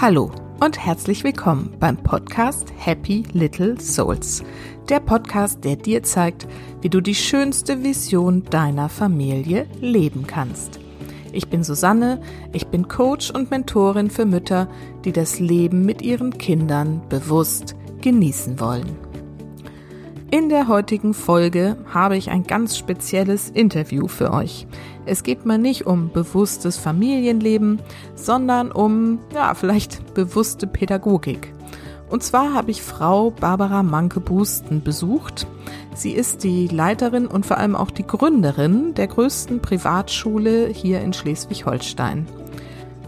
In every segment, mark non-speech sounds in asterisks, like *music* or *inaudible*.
Hallo und herzlich willkommen beim Podcast Happy Little Souls. Der Podcast, der dir zeigt, wie du die schönste Vision deiner Familie leben kannst. Ich bin Susanne, ich bin Coach und Mentorin für Mütter, die das Leben mit ihren Kindern bewusst genießen wollen. In der heutigen Folge habe ich ein ganz spezielles Interview für euch. Es geht mal nicht um bewusstes Familienleben, sondern um, ja, vielleicht bewusste Pädagogik. Und zwar habe ich Frau Barbara Manke-Busten besucht. Sie ist die Leiterin und vor allem auch die Gründerin der größten Privatschule hier in Schleswig-Holstein.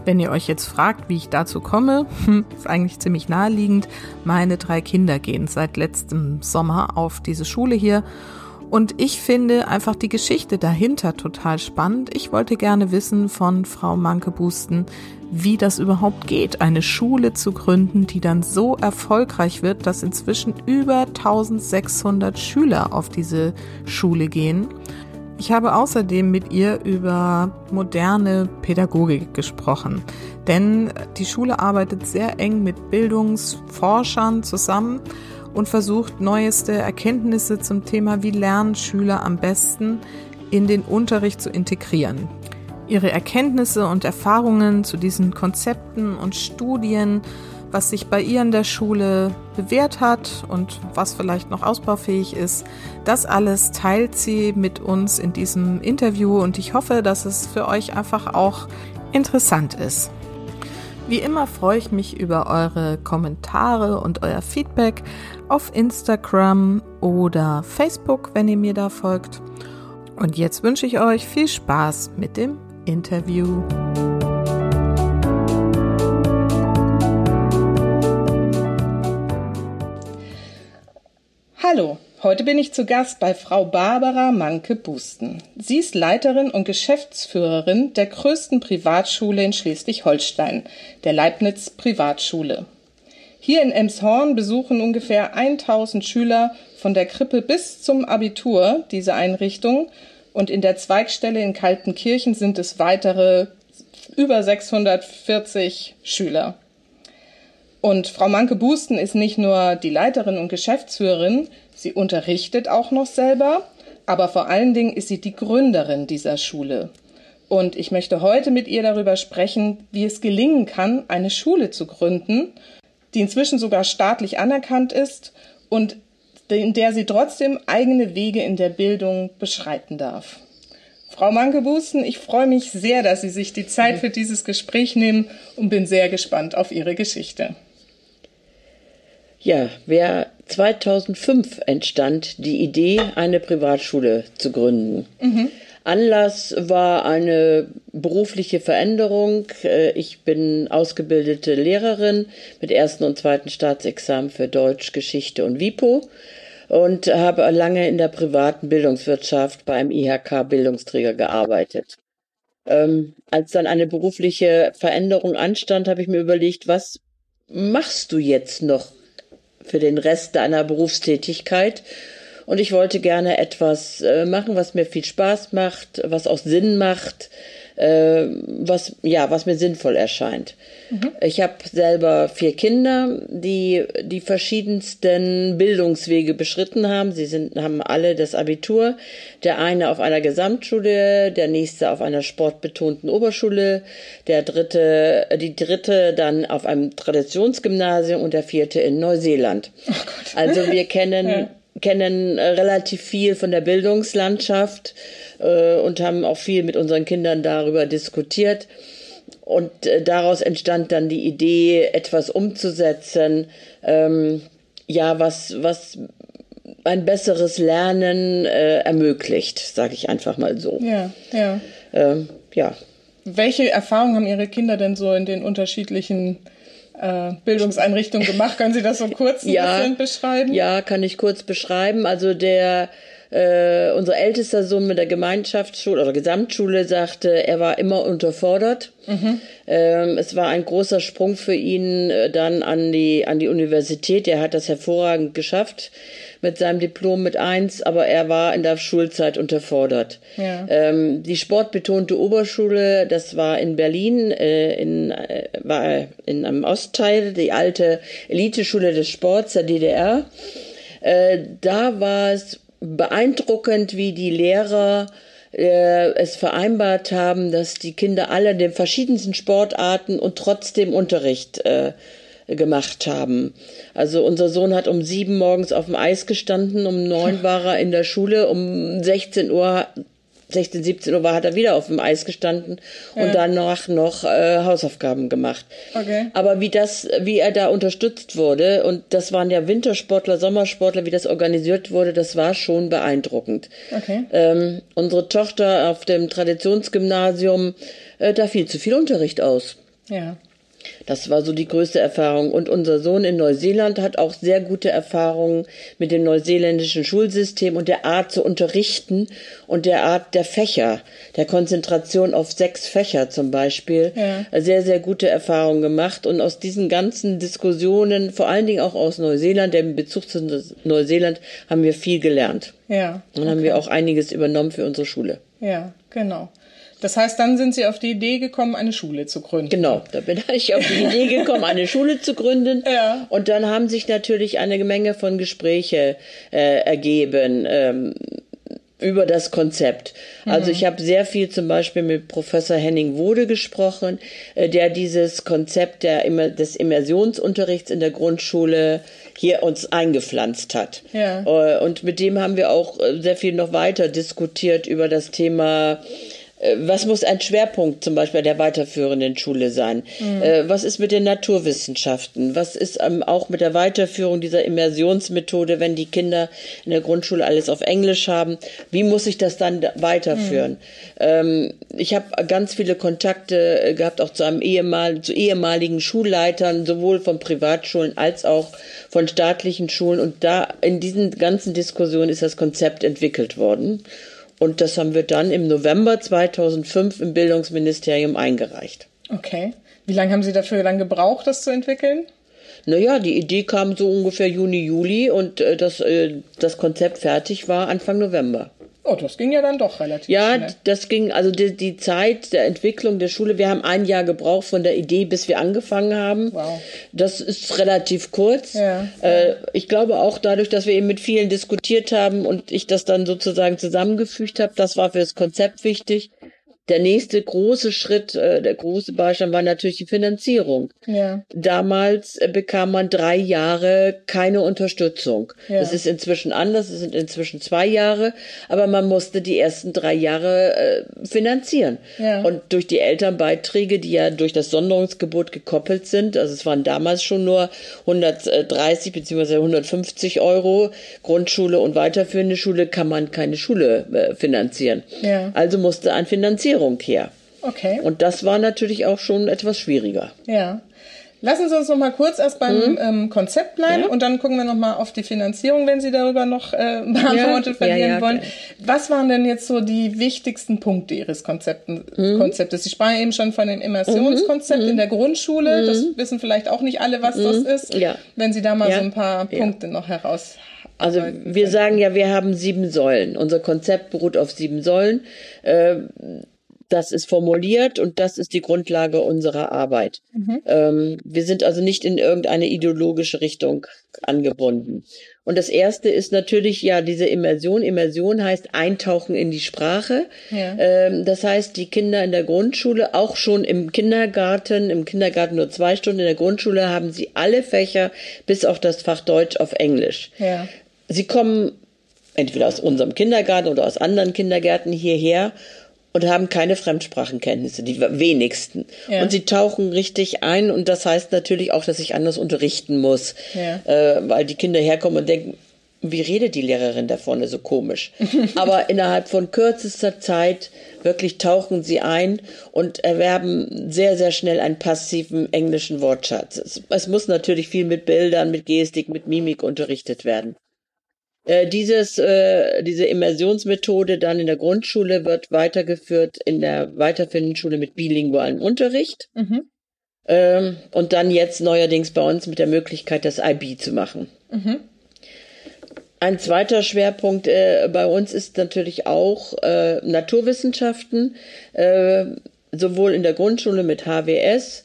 Wenn ihr euch jetzt fragt, wie ich dazu komme, *laughs* hm, ist eigentlich ziemlich naheliegend. Meine drei Kinder gehen seit letztem Sommer auf diese Schule hier. Und ich finde einfach die Geschichte dahinter total spannend. Ich wollte gerne wissen von Frau Manke-Busten, wie das überhaupt geht, eine Schule zu gründen, die dann so erfolgreich wird, dass inzwischen über 1600 Schüler auf diese Schule gehen. Ich habe außerdem mit ihr über moderne Pädagogik gesprochen, denn die Schule arbeitet sehr eng mit Bildungsforschern zusammen und versucht neueste Erkenntnisse zum Thema, wie lernen Schüler am besten in den Unterricht zu integrieren. Ihre Erkenntnisse und Erfahrungen zu diesen Konzepten und Studien was sich bei ihr in der Schule bewährt hat und was vielleicht noch ausbaufähig ist. Das alles teilt sie mit uns in diesem Interview und ich hoffe, dass es für euch einfach auch interessant ist. Wie immer freue ich mich über eure Kommentare und euer Feedback auf Instagram oder Facebook, wenn ihr mir da folgt. Und jetzt wünsche ich euch viel Spaß mit dem Interview. Hallo, heute bin ich zu Gast bei Frau Barbara Manke-Busten. Sie ist Leiterin und Geschäftsführerin der größten Privatschule in Schleswig-Holstein, der Leibniz Privatschule. Hier in Emshorn besuchen ungefähr 1000 Schüler von der Krippe bis zum Abitur diese Einrichtung und in der Zweigstelle in Kaltenkirchen sind es weitere über 640 Schüler. Und Frau Manke-Busten ist nicht nur die Leiterin und Geschäftsführerin, sie unterrichtet auch noch selber, aber vor allen Dingen ist sie die Gründerin dieser Schule. Und ich möchte heute mit ihr darüber sprechen, wie es gelingen kann, eine Schule zu gründen, die inzwischen sogar staatlich anerkannt ist und in der sie trotzdem eigene Wege in der Bildung beschreiten darf. Frau Manke-Busten, ich freue mich sehr, dass Sie sich die Zeit für dieses Gespräch nehmen und bin sehr gespannt auf Ihre Geschichte. Ja, wer 2005 entstand die Idee, eine Privatschule zu gründen. Mhm. Anlass war eine berufliche Veränderung. Äh, ich bin ausgebildete Lehrerin mit ersten und zweiten Staatsexamen für Deutsch, Geschichte und WIPO und habe lange in der privaten Bildungswirtschaft beim IHK Bildungsträger gearbeitet. Ähm, als dann eine berufliche Veränderung anstand, habe ich mir überlegt, was machst du jetzt noch für den Rest deiner Berufstätigkeit. Und ich wollte gerne etwas äh, machen, was mir viel Spaß macht, was auch Sinn macht, äh, was, ja, was mir sinnvoll erscheint. Mhm. Ich habe selber vier Kinder, die die verschiedensten Bildungswege beschritten haben. Sie sind, haben alle das Abitur. Der eine auf einer Gesamtschule, der nächste auf einer sportbetonten Oberschule, der dritte, die dritte dann auf einem Traditionsgymnasium und der vierte in Neuseeland. Oh also wir kennen *laughs* ja kennen relativ viel von der Bildungslandschaft äh, und haben auch viel mit unseren Kindern darüber diskutiert. Und äh, daraus entstand dann die Idee, etwas umzusetzen, ähm, ja, was, was ein besseres Lernen äh, ermöglicht, sage ich einfach mal so. Ja, ja. Ähm, ja. Welche Erfahrungen haben Ihre Kinder denn so in den unterschiedlichen äh, Bildungseinrichtungen gemacht? Können Sie das so kurz ein ja, bisschen beschreiben? Ja, kann ich kurz beschreiben. Also der Äh, unser ältester Sohn mit der Gemeinschaftsschule oder Gesamtschule sagte, er war immer unterfordert. Mhm. Ähm, es war ein großer Sprung für ihn äh, dann an die, an die Universität. Er hat das hervorragend geschafft mit seinem Diplom mit eins, aber er war in der Schulzeit unterfordert. Ja. Ähm, die sportbetonte Oberschule, das war in Berlin, äh, in, äh, war in einem Ostteil, die alte Eliteschule des Sports der DDR. Äh, da war es beeindruckend, wie die Lehrer äh, es vereinbart haben, dass die Kinder alle den verschiedensten Sportarten und trotzdem Unterricht äh, gemacht haben. Also unser Sohn hat um sieben morgens auf dem Eis gestanden, um neun war er in der Schule, um 16 Uhr 16, 17 Uhr war, hat er wieder auf dem Eis gestanden ja. und danach noch äh, Hausaufgaben gemacht. Okay. Aber wie das, wie er da unterstützt wurde, und das waren ja Wintersportler, Sommersportler, wie das organisiert wurde, das war schon beeindruckend. Okay. Ähm, unsere Tochter auf dem Traditionsgymnasium, äh, da fiel zu viel Unterricht aus. Ja. Das war so die größte Erfahrung. Und unser Sohn in Neuseeland hat auch sehr gute Erfahrungen mit dem neuseeländischen Schulsystem und der Art zu unterrichten und der Art der Fächer, der Konzentration auf sechs Fächer zum Beispiel. Ja. Sehr, sehr gute Erfahrungen gemacht. Und aus diesen ganzen Diskussionen, vor allen Dingen auch aus Neuseeland, dem Bezug zu Neuseeland, haben wir viel gelernt. Ja. Und okay. haben wir auch einiges übernommen für unsere Schule. Ja, genau. Das heißt, dann sind Sie auf die Idee gekommen, eine Schule zu gründen. Genau, da bin ich auf die Idee gekommen, eine Schule zu gründen. *laughs* Ja. Und dann haben sich natürlich eine Menge von Gespräche äh, ergeben. Ähm, über das Konzept. Also mhm. ich habe sehr viel zum Beispiel mit Professor Henning Wode gesprochen, äh, der dieses Konzept der, des Immersionsunterrichts in der Grundschule hier uns eingepflanzt hat. Ja. Äh, und mit dem haben wir auch äh, sehr viel noch weiter diskutiert über das Thema was muss ein Schwerpunkt zum Beispiel der weiterführenden Schule sein? Mhm. Äh, was ist mit den Naturwissenschaften? Was ist ähm, auch mit der Weiterführung dieser Immersionsmethode, wenn die Kinder in der Grundschule alles auf Englisch haben? Wie muss ich das dann weiterführen? Mhm. Ähm, ich habe ganz viele Kontakte äh, gehabt, auch zu einem ehemal zu ehemaligen Schulleitern, sowohl von Privatschulen als auch von staatlichen Schulen. Und da in diesen ganzen Diskussionen ist das Konzept entwickelt worden. Und das haben wir dann im November 2005 im Bildungsministerium eingereicht. Okay. Wie lange haben Sie dafür dann gebraucht, das zu entwickeln? Naja, die Idee kam so ungefähr Juni, Juli und äh, das, äh, das Konzept fertig war Anfang November. Oh, das ging ja dann doch relativ ja, schnell. Ja, das ging, also die, die Zeit der Entwicklung der Schule, wir haben ein Jahr gebraucht von der Idee, bis wir angefangen haben. Wow. Das ist relativ kurz. Ja. Äh, ich glaube auch dadurch, dass wir eben mit vielen diskutiert haben und ich das dann sozusagen zusammengefügt habe, das war für das Konzept wichtig. Der nächste große Schritt, äh, der große Beistand war natürlich die Finanzierung. Ja. Damals äh, bekam man drei Jahre keine Unterstützung. Ja. Das ist inzwischen anders, es sind inzwischen zwei Jahre, aber man musste die ersten drei Jahre äh, finanzieren. Ja. Und durch die Elternbeiträge, die ja durch das Sonderungsgebot gekoppelt sind, also es waren damals schon nur 130 bzw. 150 Euro Grundschule und weiterführende Schule, kann man keine Schule finanzieren. Ja. Also musste ein Finanzierung Finanzierung her. Okay. Und das war natürlich auch schon etwas schwieriger. Ja. Lassen Sie uns noch mal kurz erst beim mhm. ähm, Konzept bleiben ja. und dann gucken wir noch mal auf die Finanzierung, wenn Sie darüber noch äh, *laughs* beantwortet ja. verlieren ja, wollen. Okay. Was waren denn jetzt so die wichtigsten Punkte Ihres Konzepten, mhm. Konzeptes? Ich sprach eben schon von dem Immersionskonzept mhm. in der Grundschule. Das mhm. wissen vielleicht auch nicht alle, was das mhm. ist. Ja. Wenn Sie da mal so ein paar Punkte noch heraus also wir sagen ja, wir haben sieben Säulen. Unser Konzept beruht auf sieben Säulen. Das ist formuliert und das ist die Grundlage unserer Arbeit. Mhm. Ähm, wir sind also nicht in irgendeine ideologische Richtung angebunden. Und das erste ist natürlich ja diese Immersion. Immersion heißt Eintauchen in die Sprache. Ja. Ähm, das heißt, die Kinder in der Grundschule, auch schon im Kindergarten, im Kindergarten nur zwei Stunden, in der Grundschule haben sie alle Fächer bis auf das Fach Deutsch auf Englisch. Ja. Sie kommen entweder aus unserem Kindergarten oder aus anderen Kindergärten hierher und haben keine Fremdsprachenkenntnisse, die wenigsten. Ja. Und sie tauchen richtig ein und das heißt natürlich auch, dass ich anders unterrichten muss, ja. äh, weil die Kinder herkommen und denken, wie redet die Lehrerin da vorne so komisch? *laughs* Aber innerhalb von kürzester Zeit wirklich tauchen sie ein und erwerben sehr, sehr schnell einen passiven englischen Wortschatz. Es, es muss natürlich viel mit Bildern, mit Gestik, mit Mimik unterrichtet werden. Äh, dieses, äh, diese Immersionsmethode dann in der Grundschule wird weitergeführt in der weiterführenden Schule mit bilingualem Unterricht. Mhm. Ähm, und dann jetzt neuerdings bei uns mit der Möglichkeit, das IB zu machen. Mhm. Ein zweiter Schwerpunkt äh, bei uns ist natürlich auch äh, Naturwissenschaften, äh, sowohl in der Grundschule mit HWS,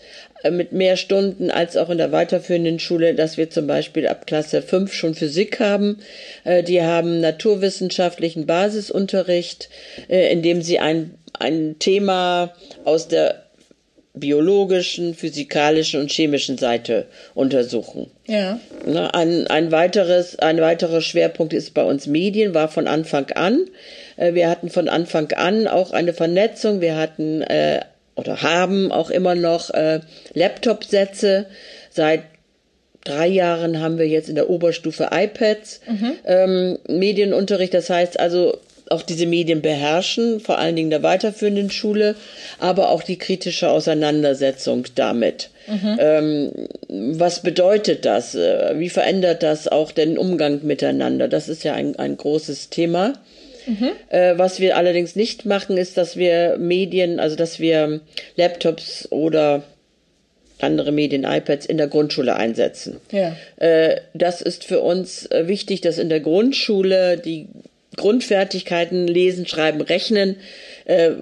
mit mehr Stunden als auch in der weiterführenden Schule, dass wir zum Beispiel ab Klasse 5 schon Physik haben. Äh, die haben naturwissenschaftlichen Basisunterricht, äh, in dem sie ein, ein Thema aus der biologischen, physikalischen und chemischen Seite untersuchen. Ja. Ein, ein weiteres, ein weiterer Schwerpunkt ist bei uns Medien, war von Anfang an. Wir hatten von Anfang an auch eine Vernetzung. Wir hatten äh, oder haben auch immer noch äh, Laptop-Sätze. Seit drei Jahren haben wir jetzt in der Oberstufe iPads, mhm. ähm, Medienunterricht. Das heißt also auch diese Medien beherrschen, vor allen Dingen der weiterführenden Schule, aber auch die kritische Auseinandersetzung damit. Mhm. Ähm, was bedeutet das? Äh, wie verändert das auch den Umgang miteinander? Das ist ja ein, ein großes Thema. Mhm. Äh, was wir allerdings nicht machen, ist, dass wir Medien, also dass wir Laptops oder andere Medien, iPads in der Grundschule einsetzen. Ja. Äh, das ist für uns äh, wichtig, dass in der Grundschule die Grundfertigkeiten lesen, schreiben, rechnen äh,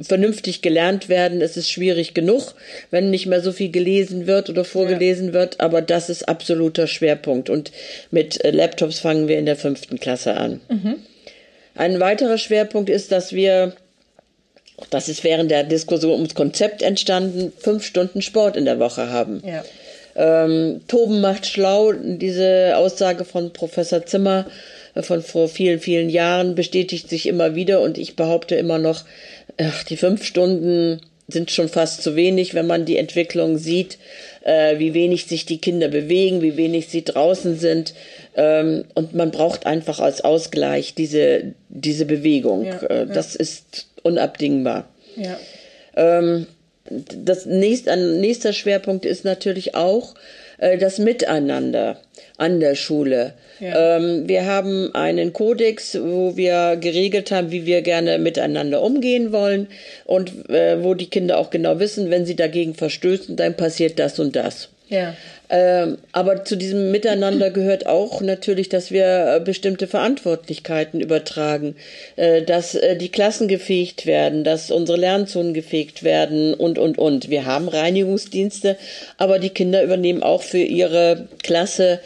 vernünftig gelernt werden. Es ist schwierig genug, wenn nicht mehr so viel gelesen wird oder vorgelesen ja. wird, aber das ist absoluter Schwerpunkt. Und mit äh, Laptops fangen wir in der fünften Klasse an. Mhm. Ein weiterer Schwerpunkt ist, dass wir, das ist während der Diskussion ums Konzept entstanden, fünf Stunden Sport in der Woche haben. Ja. Ähm, Toben macht schlau, diese Aussage von Professor Zimmer äh, von vor vielen, vielen Jahren bestätigt sich immer wieder und ich behaupte immer noch, ach, die fünf Stunden sind schon fast zu wenig, wenn man die Entwicklung sieht, äh, wie wenig sich die Kinder bewegen, wie wenig sie draußen sind. Ähm, und man braucht einfach als Ausgleich diese, diese Bewegung. Ja, äh, das ja. ist unabdingbar. Ja. Ähm, das nächste, ein nächster Schwerpunkt ist natürlich auch äh, das Miteinander an der Schule. Ja. Ähm, wir haben einen Kodex, wo wir geregelt haben, wie wir gerne miteinander umgehen wollen und äh, wo die Kinder auch genau wissen, wenn sie dagegen verstößen, dann passiert das und das. Ja. Ähm, aber zu diesem Miteinander *laughs* gehört auch natürlich, dass wir äh, bestimmte Verantwortlichkeiten übertragen, äh, dass äh, die Klassen gefegt werden, dass unsere Lernzonen gefegt werden und, und, und. Wir haben Reinigungsdienste, aber die Kinder übernehmen auch für ihre Klasse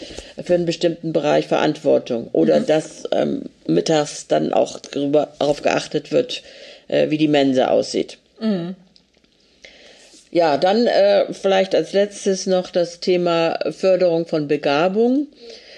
für einen bestimmten Bereich Verantwortung. Oder mhm. dass ähm, mittags dann auch darüber, darauf geachtet wird, äh, wie die Mensa aussieht. Mhm. Ja, dann äh, vielleicht als letztes noch das Thema Förderung von Begabung.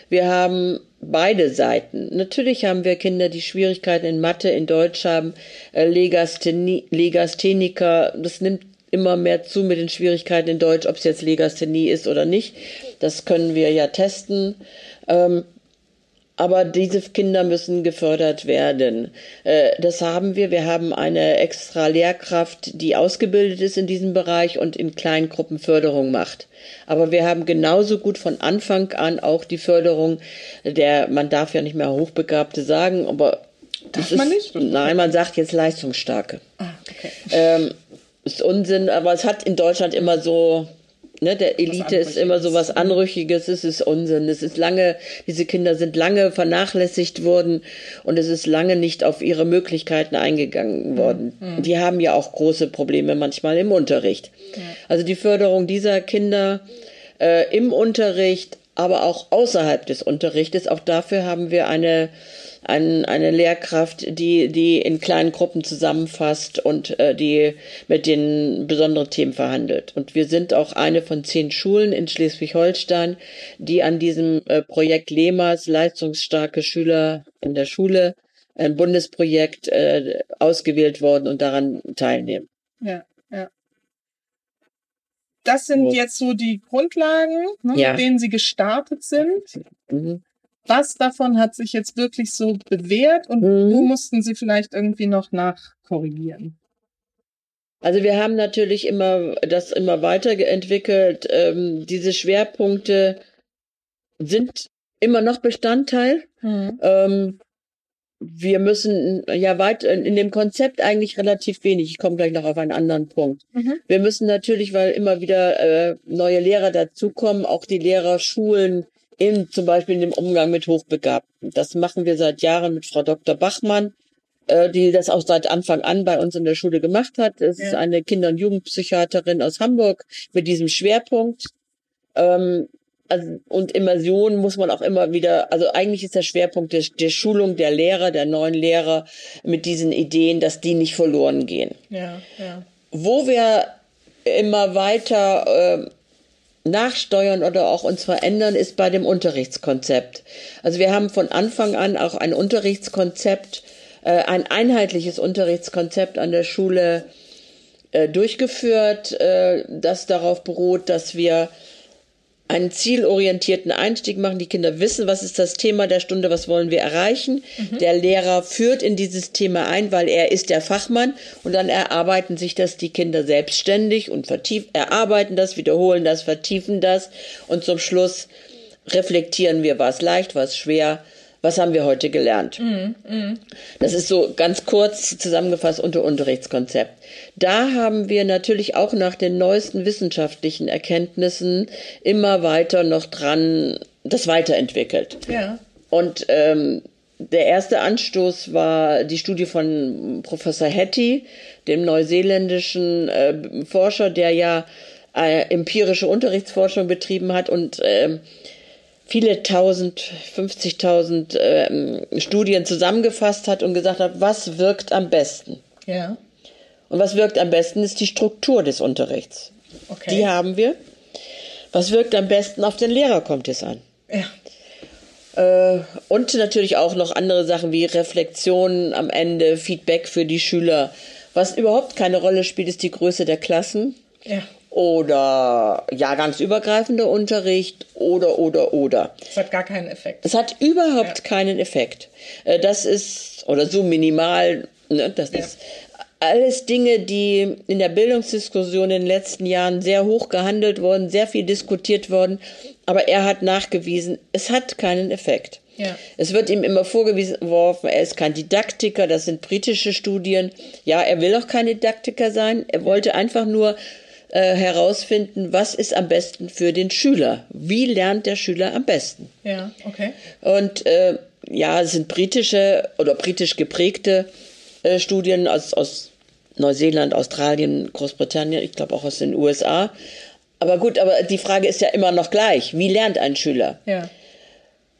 Wir haben beide Seiten. Natürlich haben wir Kinder, die Schwierigkeiten in Mathe, in Deutsch haben, äh, Legastheniker, das nimmt immer mehr zu mit den Schwierigkeiten in Deutsch, ob es jetzt Legasthenie ist oder nicht. Das können wir ja testen. Ähm, aber diese Kinder müssen gefördert werden. Äh, das haben wir. Wir haben eine extra Lehrkraft, die ausgebildet ist in diesem Bereich und in kleinen Gruppen Förderung macht. Aber wir haben genauso gut von Anfang an auch die Förderung der, man darf ja nicht mehr Hochbegabte sagen, aber Darf man nicht? Nein, man sagt jetzt Leistungsstarke. Ah, okay. Ähm, ist Unsinn, aber es hat in Deutschland immer so Ne, der Elite ist immer so was Anrüchiges, es ist Unsinn. Es ist lange, diese Kinder sind lange vernachlässigt worden und es ist lange nicht auf ihre Möglichkeiten eingegangen mhm. worden. Mhm. Die haben ja auch große Probleme manchmal im Unterricht. Ja. Also die Förderung dieser Kinder äh, im Unterricht, aber auch außerhalb des Unterrichtes, auch dafür haben wir eine ein, eine Lehrkraft, die, die in kleinen Gruppen zusammenfasst und äh, die mit den besonderen Themen verhandelt. Und wir sind auch eine von zehn Schulen in Schleswig-Holstein, die an diesem äh, Projekt LEMAS, leistungsstarke Schüler in der Schule, ein Bundesprojekt, äh, ausgewählt worden und daran teilnehmen. Ja, ja. Das sind jetzt so die Grundlagen, ne, ja. mit denen Sie gestartet sind. Mhm was davon hat sich jetzt wirklich so bewährt und mhm. wo mussten Sie vielleicht irgendwie noch nachkorrigieren? Also wir haben natürlich immer das immer weiterentwickelt. Ähm, diese Schwerpunkte sind immer noch Bestandteil. Mhm. Ähm, wir müssen ja weit in dem Konzept eigentlich relativ wenig. Ich komme gleich noch auf einen anderen Punkt. Mhm. Wir müssen natürlich, weil immer wieder äh, neue Lehrer dazukommen, auch die Lehrer schulen, in, zum Beispiel in dem Umgang mit Hochbegabten. Das machen wir seit Jahren mit Frau Dr. Bachmann, äh, die das auch seit Anfang an bei uns in der Schule gemacht hat. Es ja. ist eine Kinder- und Jugendpsychiaterin aus Hamburg mit diesem Schwerpunkt. Ähm, also, und Immersion muss man auch immer wieder, also eigentlich ist der Schwerpunkt der, der, Schulung der Lehrer, der neuen Lehrer mit diesen Ideen, dass die nicht verloren gehen. Ja, ja. Wo wir immer weiter äh, nachsteuern oder auch uns verändern, ist bei dem Unterrichtskonzept. Also wir haben von Anfang an auch ein Unterrichtskonzept, äh, ein einheitliches Unterrichtskonzept an der Schule äh, durchgeführt, äh, das darauf beruht, dass wir einen zielorientierten Einstieg machen. Die Kinder wissen, was ist das Thema der Stunde, was wollen wir erreichen. Mhm. Der Lehrer führt in dieses Thema ein, weil er ist der Fachmann und dann erarbeiten sich das die Kinder selbstständig und vertiefen, erarbeiten das, wiederholen das, vertiefen das und zum Schluss reflektieren wir, was leicht, was schwer, was haben wir heute gelernt? Mm, mm. Das ist so ganz kurz zusammengefasst unter Unterrichtskonzept. Da haben wir natürlich auch nach den neuesten wissenschaftlichen Erkenntnissen immer weiter noch dran das weiterentwickelt. Ja. Und ähm, der erste Anstoß war die Studie von Professor Hattie, dem neuseeländischen äh, Forscher, der ja äh, empirische Unterrichtsforschung betrieben hat und äh, viele tausend, 50.000 äh, Studien zusammengefasst hat und gesagt hat, was wirkt am besten. Ja. Und was wirkt am besten ist die Struktur des Unterrichts. Okay. Die haben wir. Was wirkt am besten auf den Lehrer kommt es an. Ja. Äh, und natürlich auch noch andere Sachen wie Reflexionen am Ende, Feedback für die Schüler. Was überhaupt keine Rolle spielt, ist die Größe der Klassen. Ja oder jahrgangsübergreifender Unterricht oder oder oder. Es hat gar keinen Effekt. Es hat überhaupt ja. keinen Effekt. Äh, das ist oder so minimal. Ne, das ja. ist alles Dinge, die in der Bildungsdiskussion in den letzten Jahren sehr hoch gehandelt wurden, sehr viel diskutiert worden. Aber er hat nachgewiesen, es hat keinen Effekt. Ja. Es wird ihm immer vorgeworfen, er ist kein Didaktiker, das sind britische Studien. Ja, er will auch kein Didaktiker sein. Er wollte einfach nur äh, herausfinden, was ist am besten für den Schüler. Wie lernt der Schüler am besten? Ja, okay. Und äh, ja, es sind britische oder britisch geprägte äh, Studien aus, aus Neuseeland, Australien, Großbritannien, ich glaube auch aus den USA. Aber gut, aber die Frage ist ja immer noch gleich. Wie lernt ein Schüler? Ja.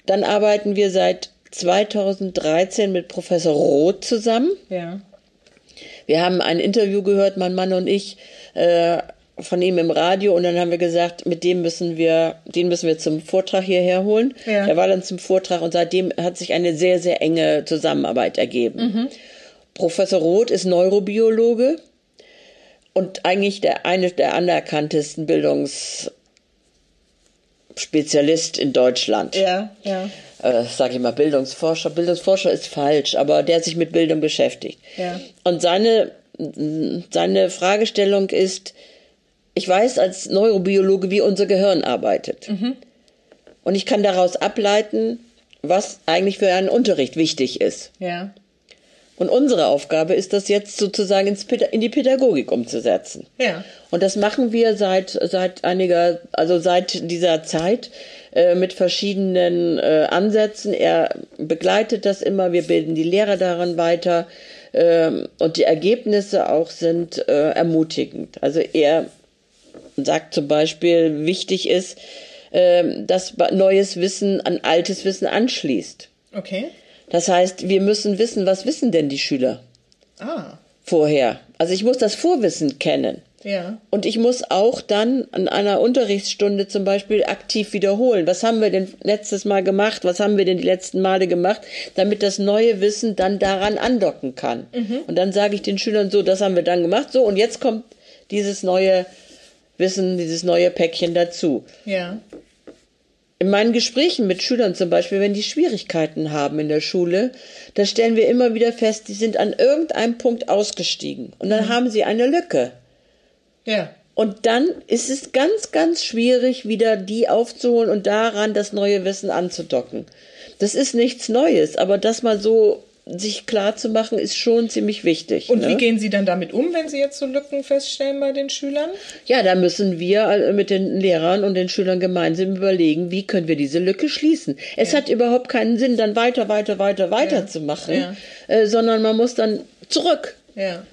Dann arbeiten wir seit 2013 mit Professor Roth zusammen. Ja. Wir haben ein Interview gehört, mein Mann und ich, äh, von ihm im Radio und dann haben wir gesagt, mit dem müssen wir, den müssen wir zum Vortrag hierher holen. Ja. Er war dann zum Vortrag und seitdem hat sich eine sehr, sehr enge Zusammenarbeit ergeben. Mhm. Professor Roth ist Neurobiologe und eigentlich der eine der anerkanntesten Bildungsspezialist in Deutschland. Ja, ja. Äh, sage ich mal, Bildungsforscher. Bildungsforscher ist falsch, aber der sich mit Bildung beschäftigt. Ja. Und seine, seine Fragestellung ist, ich weiß als Neurobiologe, wie unser Gehirn arbeitet. Mhm. Und ich kann daraus ableiten, was eigentlich für einen Unterricht wichtig ist. Ja. Und unsere Aufgabe ist das jetzt sozusagen ins, in die Pädagogik umzusetzen. Ja. Und das machen wir seit, seit einiger, also seit dieser Zeit äh, mit verschiedenen äh, Ansätzen. Er begleitet das immer, wir bilden die Lehrer daran weiter. Äh, und die Ergebnisse auch sind äh, ermutigend. Also er sagt zum Beispiel, wichtig ist, ähm, dass neues Wissen an altes Wissen anschließt. Okay. Das heißt, wir müssen wissen, was wissen denn die Schüler? Ah. Vorher. Also ich muss das Vorwissen kennen. Ja. Und ich muss auch dann an einer Unterrichtsstunde zum Beispiel aktiv wiederholen. Was haben wir denn letztes Mal gemacht? Was haben wir denn die letzten Male gemacht? Damit das neue Wissen dann daran andocken kann. Mhm. Und dann sage ich den Schülern so, das haben wir dann gemacht. So, und jetzt kommt dieses neue Wissen, dieses neue Päckchen dazu. Ja. In meinen Gesprächen mit Schülern zum Beispiel, wenn die Schwierigkeiten haben in der Schule, da stellen wir immer wieder fest, die sind an irgendeinem Punkt ausgestiegen und dann mhm. haben sie eine Lücke. Ja. Und dann ist es ganz, ganz schwierig, wieder die aufzuholen und daran das neue Wissen anzudocken. Das ist nichts Neues, aber das mal so sich klar zu machen, ist schon ziemlich wichtig. Und ne? wie gehen Sie dann damit um, wenn Sie jetzt so Lücken feststellen bei den Schülern? Ja, da müssen wir mit den Lehrern und den Schülern gemeinsam überlegen, wie können wir diese Lücke schließen. Es ja. hat überhaupt keinen Sinn, dann weiter, weiter, weiter, weiter ja. zu machen, ja. Äh, sondern man muss dann zurück.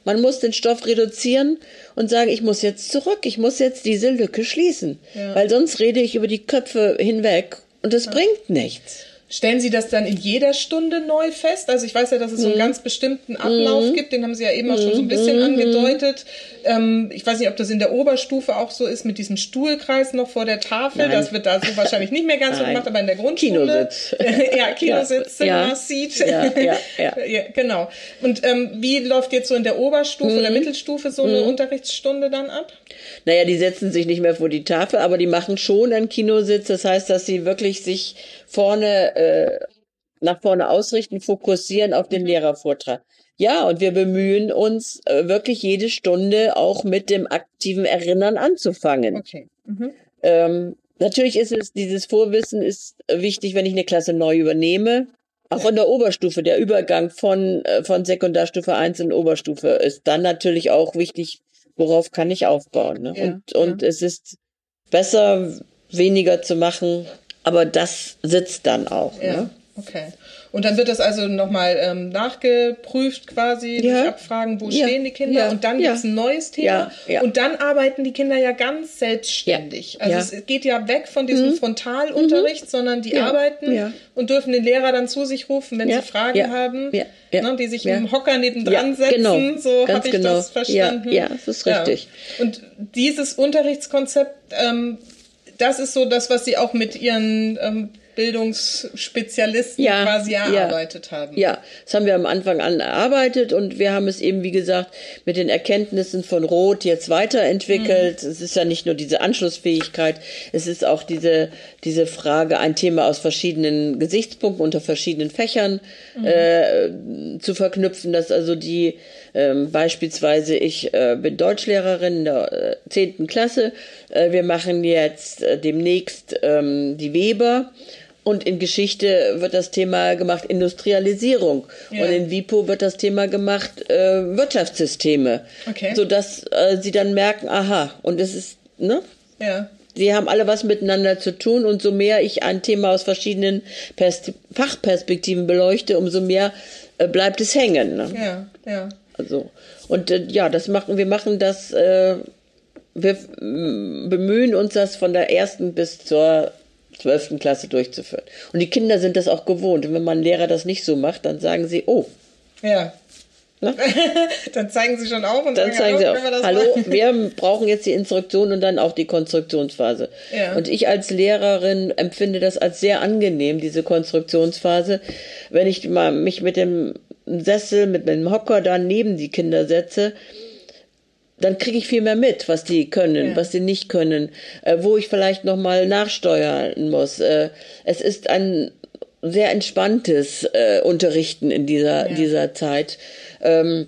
Man muss den Stoff reduzieren und sagen, ich muss jetzt zurück, ich muss jetzt diese Lücke schließen. Weil sonst rede ich über die Köpfe hinweg und es bringt nichts. Stellen Sie das dann in jeder Stunde neu fest? Also ich weiß ja, dass es so einen mhm. ganz bestimmten Ablauf mhm. gibt, den haben Sie ja eben auch schon so ein bisschen mhm. angedeutet. Ähm, ich weiß nicht, ob das in der Oberstufe auch so ist mit diesem Stuhlkreis noch vor der Tafel. Nein. Das wird da so wahrscheinlich nicht mehr ganz so gemacht, aber in der Grundschule. Kinositz. *laughs* ja, Kinositz, ja. ja. Seat. Ja, ja, ja. *laughs* ja, genau. Und ähm, wie läuft jetzt so in der Oberstufe mhm. oder Mittelstufe so eine. Unterrichtsstunde dann ab? Naja, die setzen sich nicht mehr vor die Tafel, aber die machen schon einen Kinositz. Das heißt, dass sie wirklich sich vorne äh, nach vorne ausrichten, fokussieren auf den mhm. Lehrervortrag. Ja, und wir bemühen uns äh, wirklich jede Stunde auch mit dem aktiven Erinnern anzufangen. Okay. Mhm. Ähm, natürlich ist es, dieses Vorwissen ist wichtig, wenn ich eine Klasse neu übernehme. Auch in der Oberstufe, der Übergang von, äh, von Sekundarstufe 1 in Oberstufe ist dann natürlich auch wichtig, worauf kann ich aufbauen. Ne? Ja, und und ja. es ist besser, weniger zu machen, aber das sitzt dann auch. Ja, ne? okay. Und dann wird das also nochmal ähm, nachgeprüft quasi ja. durch Abfragen, wo ja. stehen die Kinder ja. und dann ja. gibt's ein neues Thema und dann arbeiten die Kinder ja ganz selbstständig. Also es geht ja weg von diesem mhm. Frontalunterricht, mhm. sondern die arbeiten und dürfen den Lehrer dann zu sich rufen, wenn sie Fragen haben, ne, die sich im Hocker nebendran setzen. Genau. So habe ich genau. das verstanden. Ja, das ist richtig. Und dieses Unterrichtskonzept ähm, das ist so das, was Sie auch mit Ihren ähm, Bildungsspezialisten ja, quasi erarbeitet ja, haben. Ja, das haben wir am Anfang an erarbeitet und wir haben es eben, wie gesagt, mit den Erkenntnissen von Roth jetzt weiterentwickelt. Mhm. Es ist ja nicht nur diese Anschlussfähigkeit, es ist auch diese, diese Frage, ein Thema aus verschiedenen Gesichtspunkten unter verschiedenen Fächern mhm. äh, zu verknüpfen, dass also die ähm, beispielsweise ich äh, bin Deutschlehrerin in der äh, zehnten Klasse. Äh, wir machen jetzt äh, demnächst ähm, die Weber und in Geschichte wird das Thema gemacht Industrialisierung. Ja. Und in WIPO wird das Thema gemacht äh, Wirtschaftssysteme. Okay. Sodass äh, sie dann merken, aha, und es ist, ne? Ja. Sie haben alle was miteinander zu tun und so mehr ich ein Thema aus verschiedenen Pers Fachperspektiven beleuchte, umso mehr äh, bleibt es hängen. Ne? Ja, ja. Also, und äh, ja, das machen, wir machen das, äh, wir bemühen uns das von der ersten bis zur zwölften Klasse durchzuführen. Und die Kinder sind das auch gewohnt. Und wenn man Lehrer das nicht so macht, dann sagen sie, oh. Ja. *laughs* Dann zeigen sie schon auf und dann zeigen sie auf. Hallo, wir brauchen jetzt die Instruktion und dann auch die Konstruktionsphase. Ja. Und ich als Lehrerin empfinde das als sehr angenehm, diese Konstruktionsphase, wenn ich mal mich mit dem Sessel, mit einem Hocker da neben die Kinder setze dann kriege ich viel mehr mit, was die können, ja. was sie nicht können, äh, wo ich vielleicht noch mal nachsteuern muss. Äh, es ist ein sehr entspanntes äh, Unterrichten in dieser ja. dieser Zeit. Ähm,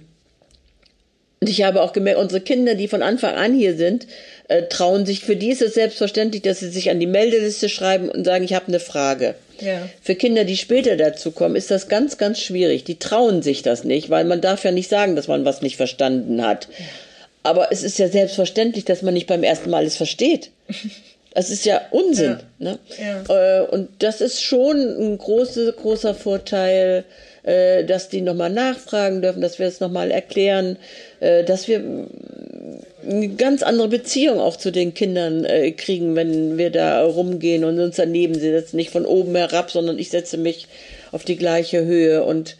und ich habe auch gemerkt, unsere Kinder, die von Anfang an hier sind, äh, trauen sich. Für die ist es selbstverständlich, dass sie sich an die Meldeliste schreiben und sagen, ich habe eine Frage. Ja. Für Kinder, die später dazu kommen, ist das ganz, ganz schwierig. Die trauen sich das nicht, weil man darf ja nicht sagen, dass man was nicht verstanden hat. Aber es ist ja selbstverständlich, dass man nicht beim ersten Mal es versteht. Das ist ja Unsinn. Ja. Ne? Ja. Äh, und das ist schon ein großer, großer Vorteil, äh, dass die nochmal nachfragen dürfen, dass wir es nochmal erklären, äh, dass wir eine ganz andere Beziehung auch zu den Kindern kriegen, wenn wir da rumgehen und uns daneben setzen. Nicht von oben herab, sondern ich setze mich auf die gleiche Höhe und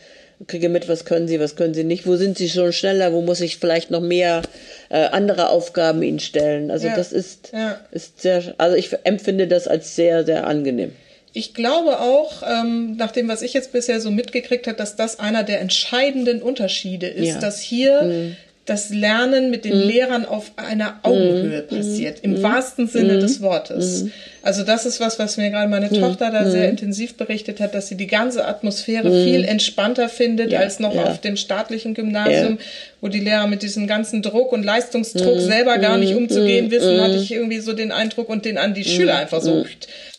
kriege mit, was können sie, was können sie nicht, wo sind sie schon schneller, wo muss ich vielleicht noch mehr äh, andere Aufgaben ihnen stellen. Also ja. das ist, ja. ist sehr, also ich empfinde das als sehr, sehr angenehm. Ich glaube auch, ähm, nach dem, was ich jetzt bisher so mitgekriegt habe, dass das einer der entscheidenden Unterschiede ist, ja. dass hier mhm das Lernen mit den mhm. Lehrern auf einer Augenhöhe mhm. passiert, im mhm. wahrsten Sinne mhm. des Wortes. Mhm. Also das ist was, was mir gerade meine mhm. Tochter da sehr intensiv berichtet hat, dass sie die ganze Atmosphäre viel entspannter findet ja, als noch ja. auf dem staatlichen Gymnasium, ja. wo die Lehrer mit diesem ganzen Druck und Leistungsdruck selber gar nicht umzugehen wissen, hatte ich irgendwie so den Eindruck und den an die Schüler einfach so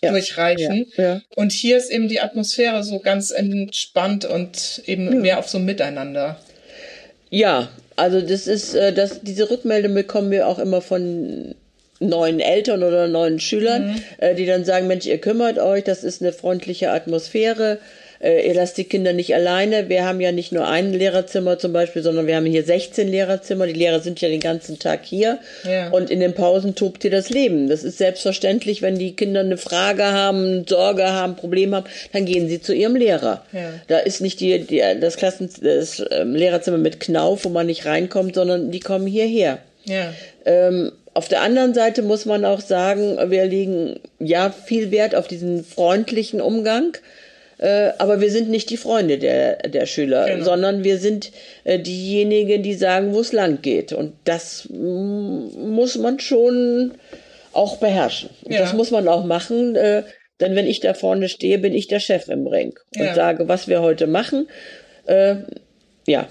durchreichen. Und hier ist eben die Atmosphäre so ganz entspannt und eben mehr auf so Miteinander. Ja, also das ist, äh, das, diese Rückmeldung bekommen wir auch immer von neuen Eltern oder neuen Schülern, mhm. äh, die dann sagen, Mensch, ihr kümmert euch, das ist eine freundliche Atmosphäre, äh, ihr lasst die Kinder nicht alleine. Wir haben ja nicht nur ein Lehrerzimmer zum Beispiel, sondern wir haben hier 16 Lehrerzimmer. Die Lehrer sind ja den ganzen Tag hier. Ja. Und in den Pausen tobt hier das Leben. Das ist selbstverständlich, wenn die Kinder eine Frage haben, Sorge haben, Probleme haben, dann gehen sie zu ihrem Lehrer. Ja. Da ist nicht die, die, das Klassen, das ähm, Lehrerzimmer mit Knauf, wo man nicht reinkommt, sondern die kommen hierher. Ja. Ähm, auf der anderen Seite muss man auch sagen, wir legen ja viel Wert auf diesen freundlichen Umgang. Äh, aber wir sind nicht die Freunde der, der Schüler, genau. sondern wir sind äh, diejenigen, die sagen, wo es lang geht. Und das muss man schon auch beherrschen. Ja. Das muss man auch machen. Äh, denn wenn ich da vorne stehe, bin ich der Chef im Ring und ja. sage, was wir heute machen. Ja.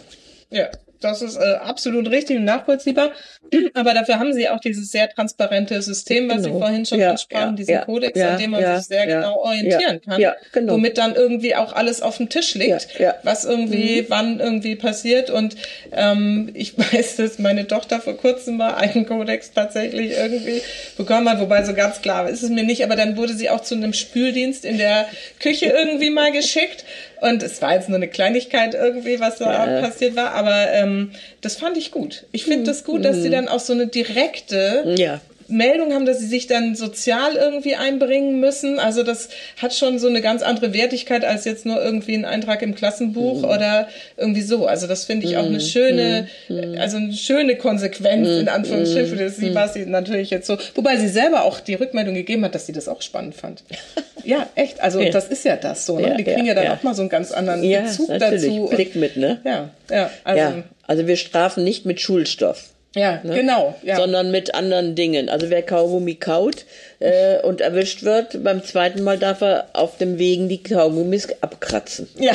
Ja, das ist äh, absolut richtig und nachvollziehbar. *clears throat* Aber dafür haben sie auch dieses sehr transparente System, was genau. Sie vorhin schon ja, ansprachen, ja, diesen ja, Kodex, an dem man sich sehr genau orientieren kann. Genau. Womit dann irgendwie auch alles auf dem Tisch liegt, was irgendwie, mhm. wann irgendwie passiert. Und ähm, ich *laughs* weiß, dass meine Tochter vor kurzem mal einen Kodex tatsächlich irgendwie bekommen hat, wobei so ganz klar ist es mir nicht, aber dann wurde sie auch zu einem Spüldienst in der Küche irgendwie mal geschickt. Und es war jetzt nur eine Kleinigkeit irgendwie, was da passiert war, aber ähm, das fand ich gut. Ich finde mhm. das gut, dass sie dann auch so eine direkte ja. Meldung haben, dass sie sich dann sozial irgendwie einbringen müssen. Also das hat schon so eine ganz andere Wertigkeit als jetzt nur irgendwie ein Eintrag im Klassenbuch mhm. oder irgendwie so. Also das finde ich auch eine mhm. schöne, mhm. also eine schöne Konsequenz in Anführungsstrichen. Sie war sie natürlich jetzt so, wobei sie selber auch die Rückmeldung gegeben hat, dass sie das auch spannend fand. *laughs* ja, echt. Also ja. das ist ja das so. Ne? Ja, die kriegen ja, dann auch mal so einen ganz anderen Bezug dazu. Blick mit, ne? Ja, ja. Also, also wir strafen nicht mit Schulstoff. Ja, ne? genau. Ja. Sondern mit anderen Dingen. Also wer Kaugummi kaut äh, und erwischt wird, beim zweiten Mal darf er auf dem Wegen die Kaugummis abkratzen. Ja.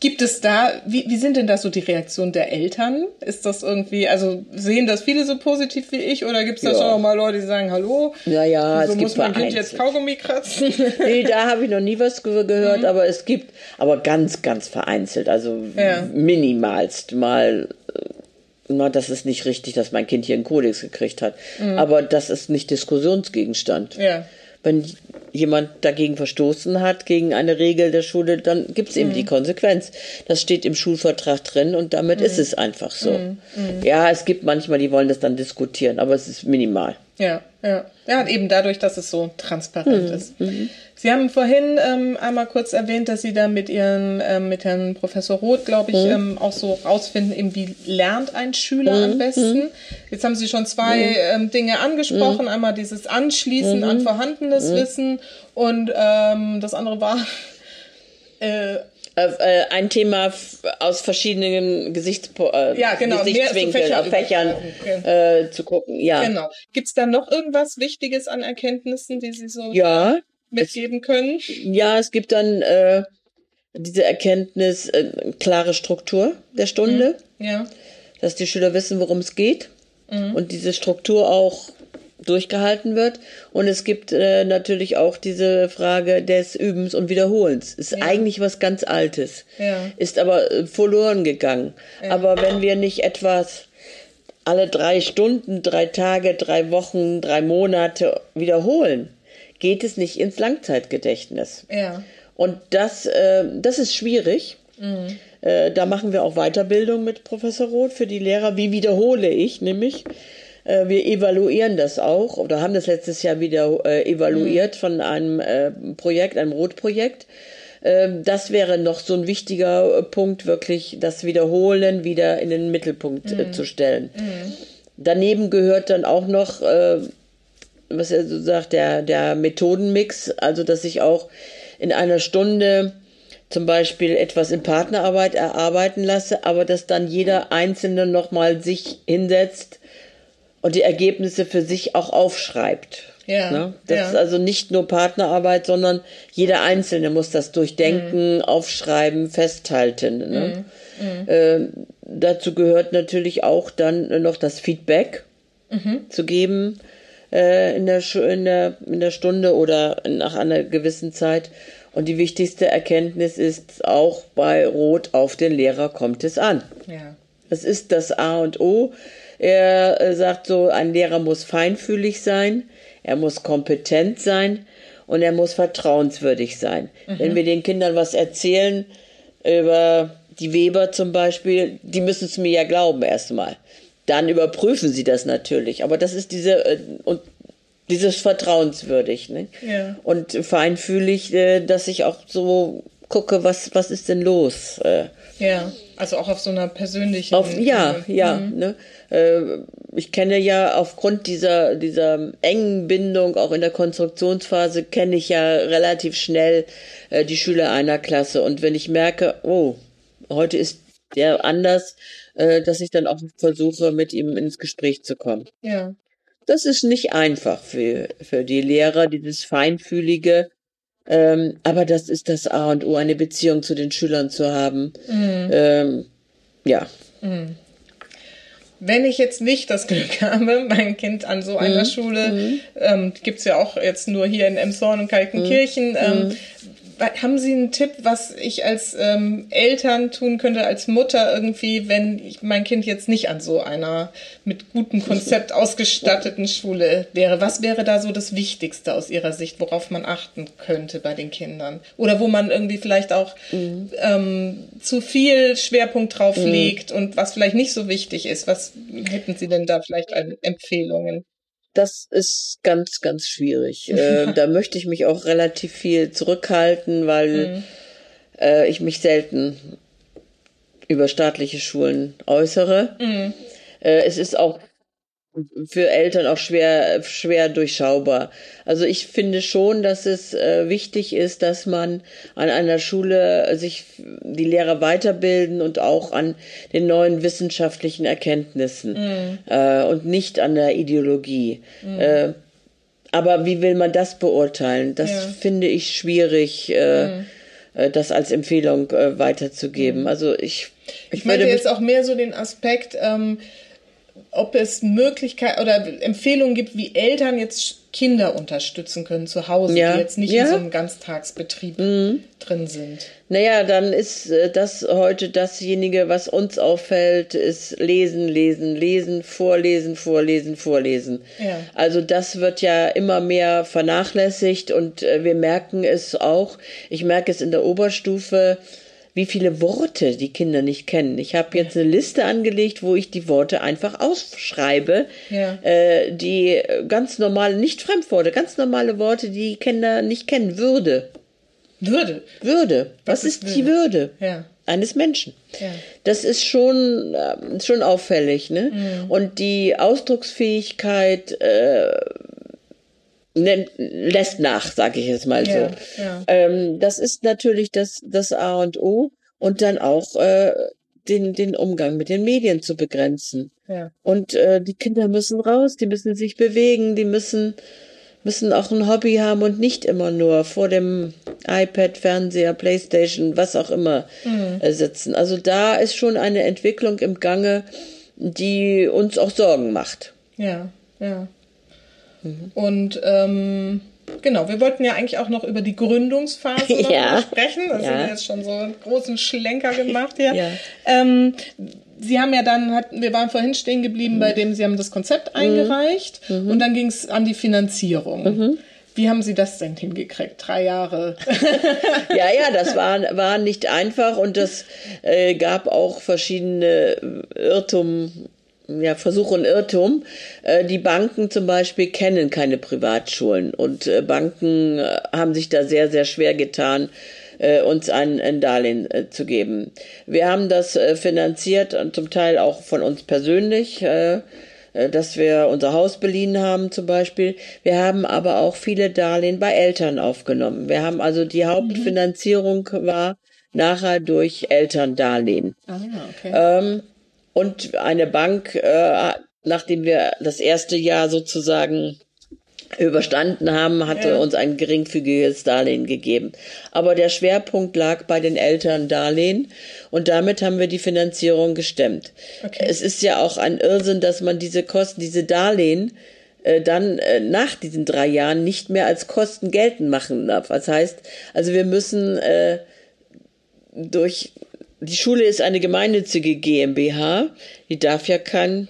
Gibt es da, wie, wie sind denn da so die Reaktionen der Eltern? Ist das irgendwie, also sehen das viele so positiv wie ich oder gibt es da ja. schon auch mal Leute, die sagen, hallo, ja, ja, so es muss mein Kind jetzt Kaugummi kratzen? *laughs* nee, da habe ich noch nie was gehört, mhm. aber es gibt, aber ganz, ganz vereinzelt, also ja. minimalst mal na, das ist nicht richtig, dass mein Kind hier einen Kodex gekriegt hat. Mhm. Aber das ist nicht Diskussionsgegenstand. Ja. Wenn jemand dagegen verstoßen hat, gegen eine Regel der Schule, dann gibt es eben mhm. die Konsequenz. Das steht im Schulvertrag drin und damit mhm. ist es einfach so. Mhm. Mhm. Ja, es gibt manchmal, die wollen das dann diskutieren, aber es ist minimal. Ja, ja. Ja, und eben dadurch, dass es so transparent mhm. ist. Sie haben vorhin ähm, einmal kurz erwähnt, dass Sie da mit Ihren, ähm, mit Herrn Professor Roth, glaube ich, mhm. ähm, auch so rausfinden, eben wie lernt ein Schüler am besten. Mhm. Jetzt haben Sie schon zwei ähm, Dinge angesprochen. Einmal dieses Anschließen an vorhandenes Wissen und ähm, das andere war *laughs* äh, äh, ein Thema aus verschiedenen Gesichts äh, ja, genau, Gesichtswinkeln, auf Fächern okay. äh, zu gucken. Ja. Genau. Gibt es da noch irgendwas Wichtiges an Erkenntnissen, die Sie so ja, mitgeben können? Ja, es gibt dann äh, diese Erkenntnis, äh, klare Struktur der Stunde. Mhm. Ja. Dass die Schüler wissen, worum es geht. Mhm. Und diese Struktur auch durchgehalten wird. Und es gibt äh, natürlich auch diese Frage des Übens und Wiederholens. Ist ja. eigentlich was ganz Altes. Ja. Ist aber äh, verloren gegangen. Ja. Aber wenn wir nicht etwas alle drei Stunden, drei Tage, drei Wochen, drei Monate wiederholen, geht es nicht ins Langzeitgedächtnis. Ja. Und das, äh, das ist schwierig. Mhm. Äh, da machen wir auch Weiterbildung mit Professor Roth für die Lehrer. Wie wiederhole ich nämlich? Äh, wir evaluieren das auch oder haben das letztes Jahr wieder äh, evaluiert mhm. von einem äh, Projekt, einem Rotprojekt. Ähm, das wäre noch so ein wichtiger Punkt, wirklich das Wiederholen wieder in den Mittelpunkt mhm. zu stellen. Mhm. Daneben gehört dann auch noch was er so sagt, der, der Methodenmix, also dass ich auch in einer Stunde zum Beispiel etwas in Partnerarbeit erarbeiten lasse, aber dass dann jeder Einzelne nochmal sich hinsetzt und die Ergebnisse für sich auch aufschreibt. Ja, ne? Das ja. ist also nicht nur Partnerarbeit, sondern jeder Einzelne muss das durchdenken, mhm. aufschreiben, festhalten. Ne? Mhm. Äh, dazu gehört natürlich auch dann noch das Feedback mhm. zu geben äh, in, der, in, der, in der Stunde oder nach einer gewissen Zeit. Und die wichtigste Erkenntnis ist auch bei Rot auf den Lehrer kommt es an. Ja. Das ist das A und O. Er äh, sagt so, ein Lehrer muss feinfühlig sein, er muss kompetent sein und er muss vertrauenswürdig sein. Mhm. Wenn wir den Kindern was erzählen über die Weber zum Beispiel, die müssen es mir ja glauben erstmal. Dann überprüfen sie das natürlich. Aber das ist diese, äh, und dieses vertrauenswürdig. Ne? Ja. Und feinfühlig, äh, dass ich auch so gucke, was, was ist denn los? Äh, ja, also auch auf so einer persönlichen. Auf, ja, ja. Mhm. Ne? Äh, ich kenne ja aufgrund dieser, dieser engen Bindung, auch in der Konstruktionsphase, kenne ich ja relativ schnell äh, die Schüler einer Klasse. Und wenn ich merke, oh, heute ist der anders, äh, dass ich dann auch versuche, mit ihm ins Gespräch zu kommen. Ja. Das ist nicht einfach für, für die Lehrer, dieses Feinfühlige. Ähm, aber das ist das A und O, eine Beziehung zu den Schülern zu haben. Mhm. Ähm, ja. Mhm. Wenn ich jetzt nicht das Glück *laughs* habe, mein Kind an so einer mhm. Schule, mhm. ähm, gibt es ja auch jetzt nur hier in Emshorn und Kaltenkirchen, mhm. ähm, mhm haben Sie einen Tipp, was ich als ähm, Eltern tun könnte, als Mutter irgendwie, wenn ich, mein Kind jetzt nicht an so einer mit gutem Konzept ausgestatteten Schule wäre? Was wäre da so das Wichtigste aus Ihrer Sicht, worauf man achten könnte bei den Kindern? Oder wo man irgendwie vielleicht auch mhm. ähm, zu viel Schwerpunkt drauf mhm. legt und was vielleicht nicht so wichtig ist? Was hätten Sie denn da vielleicht an Empfehlungen? Das ist ganz, ganz schwierig. *laughs* äh, da möchte ich mich auch relativ viel zurückhalten, weil mhm. äh, ich mich selten über staatliche Schulen äußere. Mhm. Äh, es ist auch für Eltern auch schwer, schwer durchschaubar. Also ich finde schon, dass es äh, wichtig ist, dass man an einer Schule sich die Lehrer weiterbilden und auch an den neuen wissenschaftlichen Erkenntnissen mm. äh, und nicht an der Ideologie. Mm. Äh, aber wie will man das beurteilen? Das ja. finde ich schwierig. Mm das als Empfehlung äh, weiterzugeben. Mhm. Also ich, ich, ich meinte jetzt auch mehr so den Aspekt, ähm, ob es Möglichkeiten oder Empfehlungen gibt, wie Eltern jetzt Kinder unterstützen können zu Hause, ja. die jetzt nicht ja. in so einem Ganztagsbetrieb mhm. drin sind. Naja, dann ist äh, das heute dasjenige, was uns auffällt, ist lesen, lesen, lesen, vorlesen, vorlesen, vorlesen. Ja. Also das wird ja immer mehr vernachlässigt und äh, wir merken es auch. Ich merke es in der Oberstufe wie viele Worte die Kinder nicht kennen. Ich habe jetzt eine Liste angelegt, wo ich die Worte einfach ausschreibe, ja. äh, die ganz normale, nicht Fremdworte, ganz normale Worte, die Kinder nicht kennen. Würde. Würde. Würde. Was, Was ist, ist die Würde? Ja. Eines Menschen. Ja. Das ist schon, äh, schon auffällig. Ne? Mhm. Und die Ausdrucksfähigkeit äh, lässt nach, sage ich jetzt mal so. Ja. Ähm, das ist natürlich das, das A und O und dann auch äh, den, den Umgang mit den Medien zu begrenzen. Ja. Und äh, die Kinder müssen raus, die müssen sich bewegen, die müssen müssen auch ein Hobby haben und nicht immer nur vor dem iPad, Fernseher, Playstation, was auch immer mhm. äh, sitzen. Also da ist schon eine Entwicklung im Gange, die uns auch Sorgen macht. Ja, ja. Mhm. Und ähm, genau, wir wollten ja eigentlich auch noch über die Gründungsphase *laughs* ja. sprechen. Das ja. haben jetzt schon so einen großen Schlenker gemacht hier. *laughs* ja. Ähm, Sie haben ja dann, hat, wir waren vorhin stehen geblieben, mhm. bei dem Sie haben das Konzept mhm. eingereicht mhm. und dann ging es an die Finanzierung. Mhm. Wie haben Sie das denn hingekriegt? Drei Jahre. *laughs* ja, ja, das war, war nicht einfach und das äh, gab auch verschiedene Irrtum, ja, Versuch und Irrtum. Äh, die Banken zum Beispiel kennen keine Privatschulen und äh, Banken äh, haben sich da sehr, sehr schwer getan, uns ein, ein Darlehen zu geben. Wir haben das finanziert und zum Teil auch von uns persönlich dass wir unser Haus beliehen haben zum Beispiel. Wir haben aber auch viele Darlehen bei Eltern aufgenommen. Wir haben also die Hauptfinanzierung war nachher durch Elterndarlehen. Ah, okay. Ähm, und eine Bank, äh, nachdem wir das erste Jahr sozusagen überstanden haben, hatte ja. uns ein geringfügiges Darlehen gegeben. Aber der Schwerpunkt lag bei den Eltern Darlehen und damit haben wir die Finanzierung gestemmt. Okay. Es ist ja auch ein Irrsinn, dass man diese Kosten, diese Darlehen äh, dann äh, nach diesen drei Jahren nicht mehr als Kosten geltend machen darf. Das heißt, also wir müssen äh, durch die Schule ist eine gemeinnützige GmbH, die darf ja kein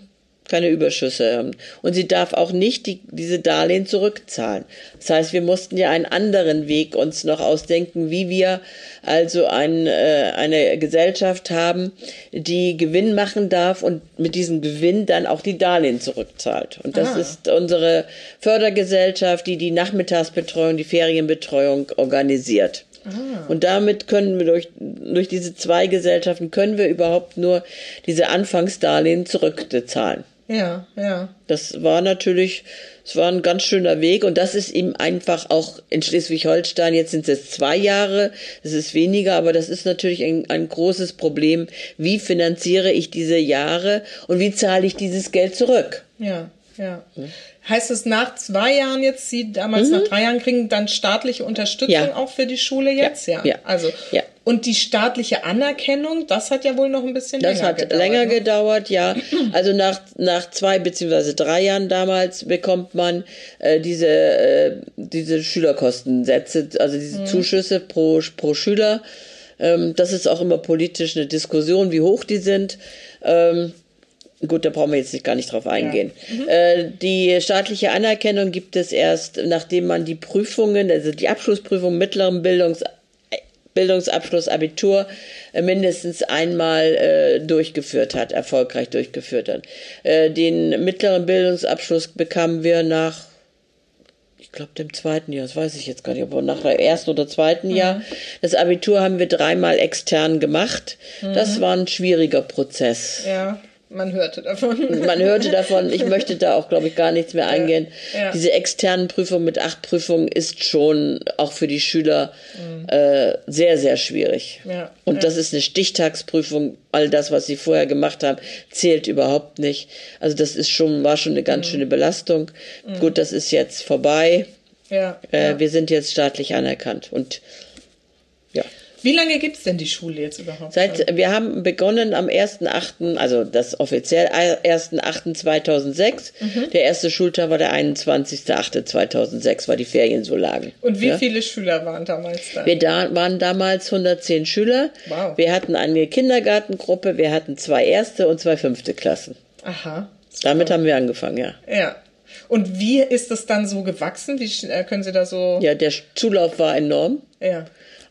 keine Überschüsse haben. Und sie darf auch nicht die, diese Darlehen zurückzahlen. Das heißt, wir mussten ja einen anderen Weg uns noch ausdenken, wie wir also ein, äh, eine Gesellschaft haben, die Gewinn machen darf und mit diesem Gewinn dann auch die Darlehen zurückzahlt. Und das ah. ist unsere Fördergesellschaft, die die Nachmittagsbetreuung, die Ferienbetreuung organisiert. Ah. Und damit können wir durch, durch diese zwei Gesellschaften können wir überhaupt nur diese Anfangsdarlehen zurückzahlen. Ja, ja. Das war natürlich, es war ein ganz schöner Weg und das ist ihm einfach auch in Schleswig-Holstein, jetzt sind es zwei Jahre, es ist weniger, aber das ist natürlich ein, ein großes Problem. Wie finanziere ich diese Jahre und wie zahle ich dieses Geld zurück? Ja, ja. Heißt es nach zwei Jahren jetzt, Sie damals mhm. nach drei Jahren kriegen dann staatliche Unterstützung ja. auch für die Schule jetzt? Ja. ja. Also ja. Und die staatliche Anerkennung, das hat ja wohl noch ein bisschen das länger gedauert. Das hat länger ne? gedauert, ja. *clears throat* Also nach, nach zwei beziehungsweise drei Jahren damals bekommt man äh, diese, äh, diese Schülerkostensätze, also diese mhm. Zuschüsse pro, pro Schüler. Ähm, das ist auch immer politisch eine Diskussion, wie hoch die sind. Ähm, Gut, da brauchen wir jetzt nicht gar nicht drauf eingehen. Ja. Mhm. Äh, die staatliche Anerkennung gibt es erst, nachdem man die Prüfungen, also die Abschlussprüfung mittleren Bildungs Bildungsabschluss, Abitur äh, mindestens einmal äh, durchgeführt hat, erfolgreich durchgeführt hat. Äh, den mittleren Bildungsabschluss bekamen wir nach, ich glaube, dem zweiten Jahr, das weiß ich jetzt gar nicht, ob nach dem ersten oder zweiten mhm. Jahr. Das Abitur haben wir dreimal extern gemacht. Mhm. Das war ein schwieriger Prozess. Ja. Man hörte davon. Man hörte davon. Ich möchte da auch, glaube ich, gar nichts mehr eingehen. Ja, ja. Diese externen Prüfungen mit acht Prüfungen ist schon auch für die Schüler mhm. äh, sehr, sehr schwierig. Ja, Und das ist eine Stichtagsprüfung. All das, was sie vorher gemacht haben, zählt überhaupt nicht. Also das ist schon, war schon eine ganz mhm. schöne Belastung. Mhm. Gut, das ist jetzt vorbei. Ja, äh, Wir sind jetzt staatlich anerkannt. Und. Wie lange gibt es denn die Schule jetzt überhaupt? Seit, wir haben begonnen am 1.8., also das offiziell 1.8.2006. Mhm. Der erste Schultag war der 21.8.2006, weil die Ferien so lagen. Und wie ja? viele Schüler waren damals da? Wir da, waren damals 110 Schüler. Wow. Wir hatten eine Kindergartengruppe, wir hatten zwei erste und zwei fünfte Klassen. Aha. Damit haben wir angefangen, ja. Ja. Und wie ist das dann so gewachsen? Wie können Sie da so. Ja, der Zulauf war enorm. Ja.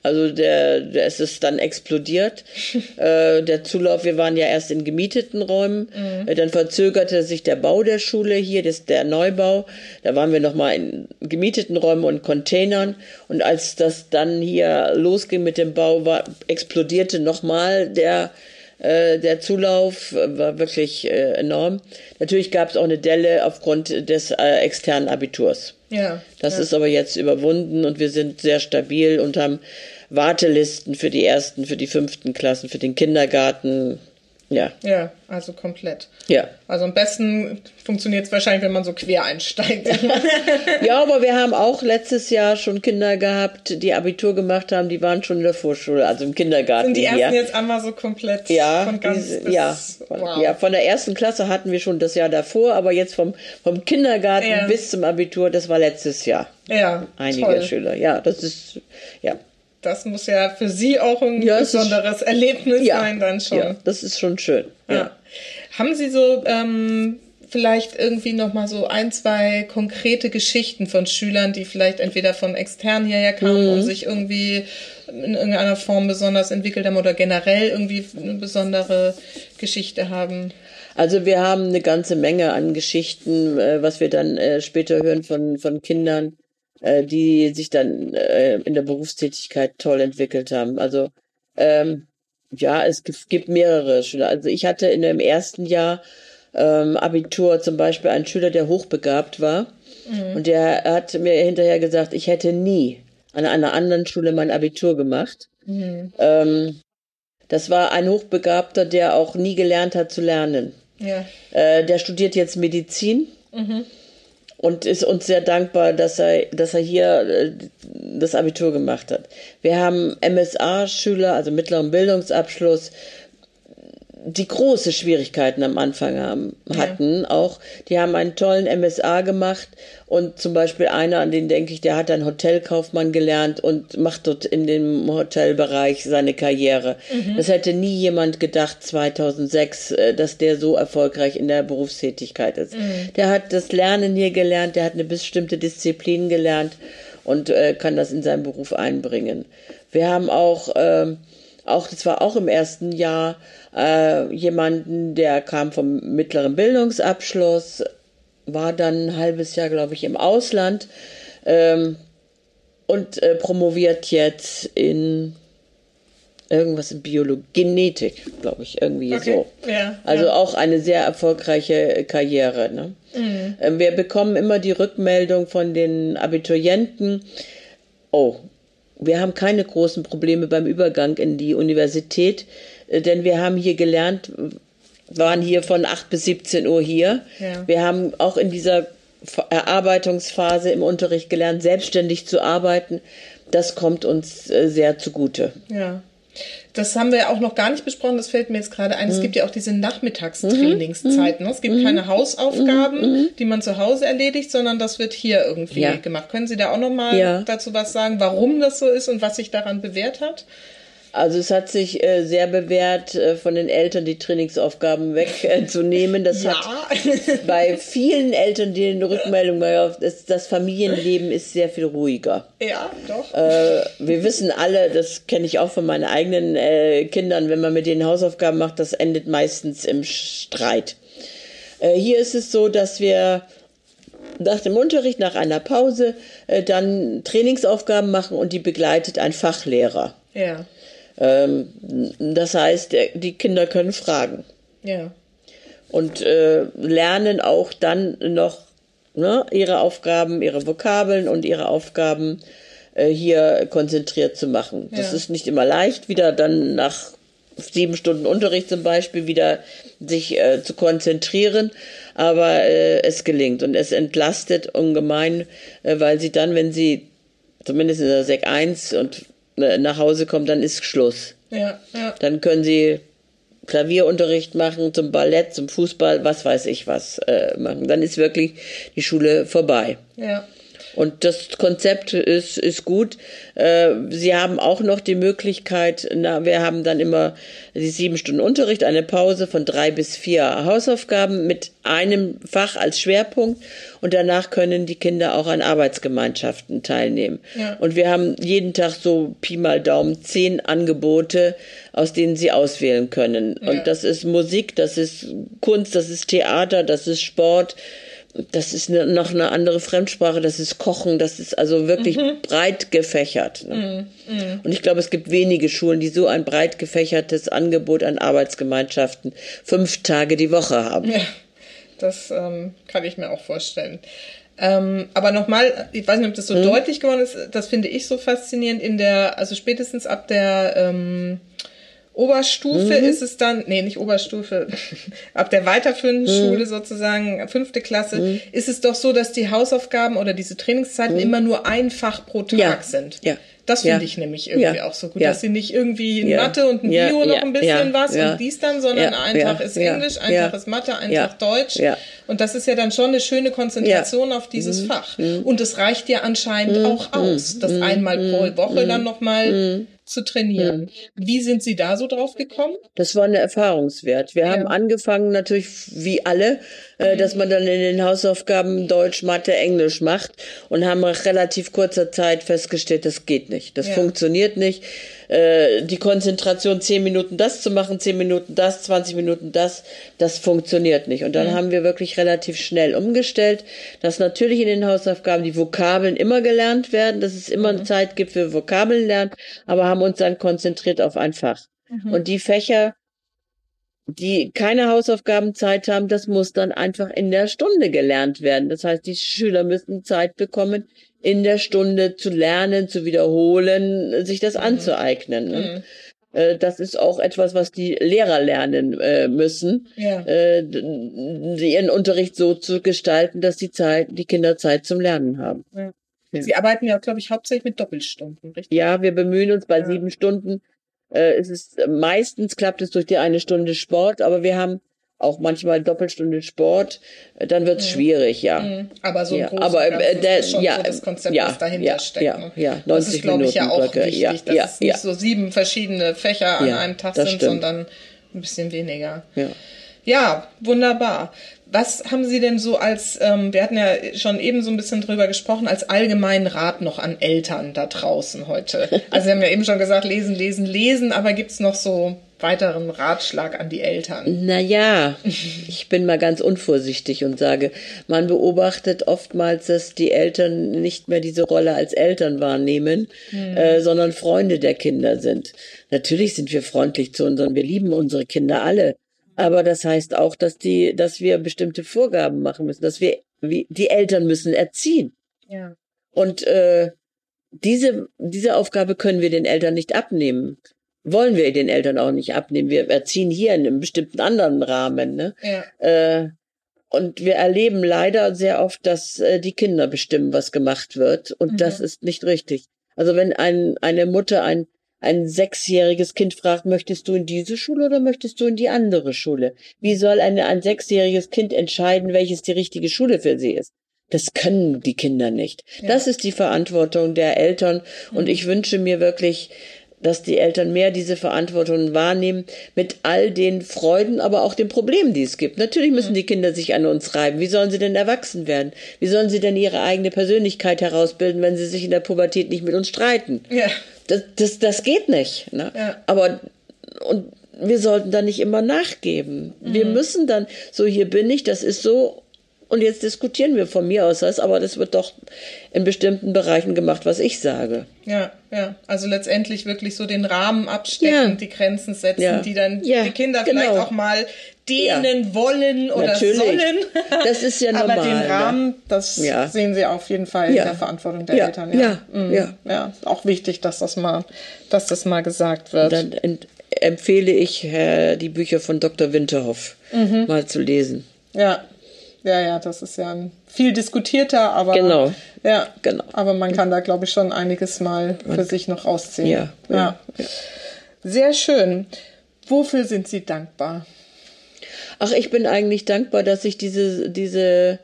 Also der, der es ist dann explodiert. *laughs* äh, der Zulauf, wir waren ja erst in gemieteten Räumen, mhm. äh, dann verzögerte sich der Bau der Schule hier, das, der Neubau. Da waren wir nochmal in gemieteten Räumen und Containern. Und als das dann hier losging mit dem Bau, war, explodierte nochmal der äh, der Zulauf war wirklich äh, enorm. Natürlich gab es auch eine Delle aufgrund des externen Abiturs. Ja. Das ja. ist aber jetzt überwunden und wir sind sehr stabil und haben Wartelisten für die ersten, für die fünften Klassen, für den Kindergarten. Ja. Ja, also komplett. Ja. Also am besten funktioniert es wahrscheinlich, wenn man so quer einsteigt. *laughs* ja, aber wir haben auch letztes Jahr schon Kinder gehabt, die Abitur gemacht haben, die waren schon in der Vorschule, also im Kindergarten. Sind die ersten hier. jetzt einmal so komplett ja, von ganz diese, bis, ja, wow. ja, von der ersten Klasse hatten wir schon das Jahr davor, aber jetzt vom, vom Kindergarten ja. bis zum Abitur, das war letztes Jahr. Ja. Einige toll. Schüler. Ja, das ist, ja das muss ja für Sie auch ein ja, besonderes ist, Erlebnis ja, sein, dann schon. Ja, das ist schon schön. Ja. Haben Sie so ähm, vielleicht irgendwie nochmal so ein, zwei konkrete Geschichten von Schülern, die vielleicht entweder von extern hierher kamen mhm. und sich irgendwie in irgendeiner Form besonders entwickelt haben oder generell irgendwie eine besondere Geschichte haben? Also wir haben eine ganze Menge an Geschichten, äh, was wir dann äh, später hören von, von Kindern, äh, die sich dann äh, in der Berufstätigkeit toll entwickelt haben. Also ähm, ja, es gibt mehrere Schüler. Also ich hatte in dem ersten Jahr ähm, Abitur zum Beispiel einen Schüler, der hochbegabt war. Mhm. Und der hat mir hinterher gesagt, ich hätte nie an einer anderen Schule mein Abitur gemacht. Mhm. Ähm, das war ein Hochbegabter, der auch nie gelernt hat zu lernen. Ja. Äh, der studiert jetzt Medizin. Mhm und ist uns sehr dankbar, dass er, dass er hier äh, das Abitur gemacht hat. Wir haben MSA-Schüler, also mittleren Bildungsabschluss, die große Schwierigkeiten am Anfang haben, hatten ja. auch. Die haben einen tollen MSA gemacht und zum Beispiel einer, an den denke ich, der hat einen Hotelkaufmann gelernt und macht dort in dem Hotelbereich seine Karriere. Mhm. Das hätte nie jemand gedacht 2006, äh, dass der so erfolgreich in der Berufstätigkeit ist. Mhm. Der hat das Lernen hier gelernt, der hat eine bestimmte Disziplin gelernt und äh, kann das in seinen Beruf einbringen. Wir haben auch, äh, auch das war auch im ersten Jahr, äh, jemanden, der kam vom mittleren Bildungsabschluss, war dann ein halbes Jahr, glaube ich, im Ausland ähm, und äh, promoviert jetzt in irgendwas in Biologie, Genetik, glaube ich, irgendwie okay. so. Ja, also ja. auch eine sehr erfolgreiche Karriere. Ne? Mhm. Ähm, wir bekommen immer die Rückmeldung von den Abiturienten, oh, wir haben keine großen Probleme beim Übergang in die Universität. Äh, denn wir haben hier gelernt, waren hier von 8 bis 17 Uhr hier. Ja. Wir haben auch in dieser Erarbeitungsphase im Unterricht gelernt, selbstständig zu arbeiten. Das kommt uns äh, sehr zugute. Ja. Das haben wir ja auch noch gar nicht besprochen, das fällt mir jetzt gerade ein. Mhm. Es gibt ja auch diese Nachmittagstrainingszeiten. Mhm. Es gibt mhm. keine Hausaufgaben, mhm. die man zu Hause erledigt, sondern das wird hier irgendwie ja. gemacht. Können Sie da auch noch mal ja. dazu was sagen, warum das so ist und was sich daran bewährt hat? Also es hat sich äh, sehr bewährt, äh, von den Eltern die Trainingsaufgaben wegzunehmen. Äh, das ja. hat bei vielen Eltern die eine Rückmeldung, das, das Familienleben ist sehr viel ruhiger. Ja, doch. Äh, wir wissen alle, das kenne ich auch von meinen eigenen äh, Kindern, wenn man mit denen Hausaufgaben macht, das endet meistens im Streit. Äh, hier ist es so, dass wir nach dem Unterricht, nach einer Pause, dann Trainingsaufgaben machen und die begleitet ein Fachlehrer. Ja. Ähm, das heißt, die Kinder können fragen. Ja. Und äh, lernen auch dann noch ne, ihre Aufgaben, ihre Vokabeln und ihre Aufgaben äh, hier konzentriert zu machen. Das ja. ist nicht immer leicht, wieder dann nach sieben Stunden Unterricht zum Beispiel wieder sich äh, zu konzentrieren, aber äh, es gelingt und es entlastet ungemein, äh, weil sie dann, wenn sie zumindest in der Sek 1 und nach Hause kommt, dann ist Schluss. Ja, ja. Dann können sie Klavierunterricht machen, zum Ballett, zum Fußball, was weiß ich was äh, machen. Dann ist wirklich die Schule vorbei. Ja. Und das Konzept ist, ist gut. Äh, Sie haben auch noch die Möglichkeit, na, wir haben dann immer die sieben Stunden Unterricht, eine Pause von drei bis vier Hausaufgaben mit einem Fach als Schwerpunkt und danach können die Kinder auch an Arbeitsgemeinschaften teilnehmen. Ja. Und wir haben jeden Tag so Pi mal Daumen zehn Angebote, aus denen sie auswählen können. Ja. Und das ist Musik, das ist Kunst, das ist Theater, das ist Sport, das ist eine, noch eine andere Fremdsprache, das ist Kochen, das ist also wirklich mhm. breit gefächert. Ne? Mhm. Mhm. Und ich glaube, es gibt wenige Schulen, die so ein breit gefächertes Angebot an Arbeitsgemeinschaften fünf Tage die Woche haben. Ja, das ähm, kann ich mir auch vorstellen. Ähm, aber nochmal, ich weiß nicht, ob das so mhm. deutlich geworden ist, das finde ich so faszinierend in der, also spätestens ab der ähm, Oberstufe mhm. ist es dann, nee, nicht Oberstufe, *laughs* ab der weiterführenden mhm. Schule sozusagen, fünfte Klasse, mhm. ist es doch so, dass die Hausaufgaben oder diese Trainingszeiten mhm. immer nur ein Fach pro Tag ja. sind. Ja. Das finde ja. ich nämlich irgendwie ja. auch so gut, dass sie nicht irgendwie in Mathe und in Bio noch ein bisschen was und dies dann, sondern ein Tag ist Englisch, ein Tag ist Mathe, ein Tag Deutsch. Und das ist ja dann schon eine schöne Konzentration auf dieses mhm. Fach. Mhm. Und es reicht ja anscheinend auch aus, das einmal pro Woche dann nochmal zu trainieren. Mhm. Wie sind Sie da so drauf gekommen? Das war eine Erfahrungswert. Wir ja. haben angefangen natürlich wie alle, äh, mhm. dass man dann in den Hausaufgaben Deutsch, Mathe, Englisch macht und haben nach relativ kurzer Zeit festgestellt, das geht nicht, das ja. funktioniert nicht. Äh, die Konzentration, zehn Minuten das zu machen, zehn Minuten das, 20 Minuten das, das funktioniert nicht. Und dann mhm. haben wir wirklich relativ schnell umgestellt, dass natürlich in den Hausaufgaben die Vokabeln immer gelernt werden, dass es immer mhm. Zeit gibt für Vokabeln lernen, aber haben uns dann konzentriert auf ein Fach. Mhm. Und die Fächer, die keine Hausaufgabenzeit haben, das muss dann einfach in der Stunde gelernt werden. Das heißt, die Schüler müssen Zeit bekommen, in der Stunde zu lernen, zu wiederholen, sich das mhm. anzueignen. Ne? Mhm. Äh, das ist auch etwas, was die Lehrer lernen äh, müssen, ja. äh, ihren Unterricht so zu gestalten, dass die Zeit, die Kinder Zeit zum Lernen haben. Ja. Sie arbeiten ja, glaube ich, hauptsächlich mit Doppelstunden, richtig? Ja, wir bemühen uns bei ja. sieben Stunden. Es ist meistens klappt es durch die eine Stunde Sport, aber wir haben auch manchmal Doppelstunde Sport, äh, dann wird es mhm. schwierig, ja. Mhm. Aber so ein ja, aber äh, der, ist schon ja, so das Konzept, ja, das dahinter ja, steckt. Ja, ne? ja, 90 das ist, glaube ich, ja auch Blöcke. wichtig, ja, dass ja, es nicht so sieben verschiedene Fächer an einem Tag sind, stimmt. sondern ein bisschen weniger. Ja. Ja, wunderbar. Was haben Sie denn so als, ähm, wir hatten ja schon eben so ein bisschen drüber gesprochen, als allgemeinen Rat noch an Eltern da draußen heute? *laughs* Also Sie haben ja eben schon gesagt, lesen, lesen, lesen, aber gibt's noch so weiteren Ratschlag an die Eltern? Naja, *laughs* ich bin mal ganz unvorsichtig und sage, man beobachtet oftmals, dass die Eltern nicht mehr diese Rolle als Eltern wahrnehmen, hm. äh, sondern Freunde der Kinder sind. Natürlich sind wir freundlich zu unseren, wir lieben unsere Kinder alle. Aber das heißt auch, dass die, dass wir bestimmte Vorgaben machen müssen, dass wir, wie, die Eltern müssen erziehen. Ja. Und äh, diese, diese Aufgabe können wir den Eltern nicht abnehmen. Wollen wir den Eltern auch nicht abnehmen. Wir erziehen hier in einem bestimmten anderen Rahmen. Ne? Ja. Äh, und wir erleben leider sehr oft, dass äh, die Kinder bestimmen, was gemacht wird. Und mhm. das ist nicht richtig. Also wenn ein, eine Mutter ein ein sechsjähriges Kind fragt, möchtest du in diese Schule oder möchtest du in die andere Schule? Wie soll eine, ein sechsjähriges Kind entscheiden, welches die richtige Schule für sie ist? Das können die Kinder nicht. Ja. Das ist die Verantwortung der Eltern. Und mhm. ich wünsche mir wirklich, dass die Eltern mehr diese Verantwortung wahrnehmen mit all den Freuden, aber auch den Problemen, die es gibt. Natürlich müssen die Kinder sich an uns reiben. Wie sollen sie denn erwachsen werden? Wie sollen sie denn ihre eigene Persönlichkeit herausbilden, wenn sie sich in der Pubertät nicht mit uns streiten? Ja. Das, das, das geht nicht. Ne? Ja. Aber und wir sollten da nicht immer nachgeben. Mhm. Wir müssen dann, so hier bin ich, das ist so, und jetzt diskutieren wir von mir aus das, aber das wird doch in bestimmten Bereichen gemacht, was ich sage. Ja, ja. Also letztendlich wirklich so den Rahmen abstecken, ja. die Grenzen setzen, ja. die dann ja, die Kinder genau. vielleicht auch mal dehnen wollen oder Natürlich. sollen. Das ist ja normal. *laughs* Aber den ne? Rahmen, das sehen Sie auf jeden Fall in der Verantwortung der Eltern. Ja, mhm. ja. ja. Auch wichtig, dass das mal, dass das mal gesagt wird. Und dann empfehle ich die Bücher von Dr. Winterhoff mhm. mal zu lesen. Ja, ja, ja, das ist ja ein viel diskutierter, aber genau. ja, genau. Aber man kann da, glaube ich, schon einiges mal für man, sich noch rausziehen. Ja, ja, ja. Sehr schön. Wofür sind Sie dankbar? Ach, ich bin eigentlich dankbar, dass ich diese diese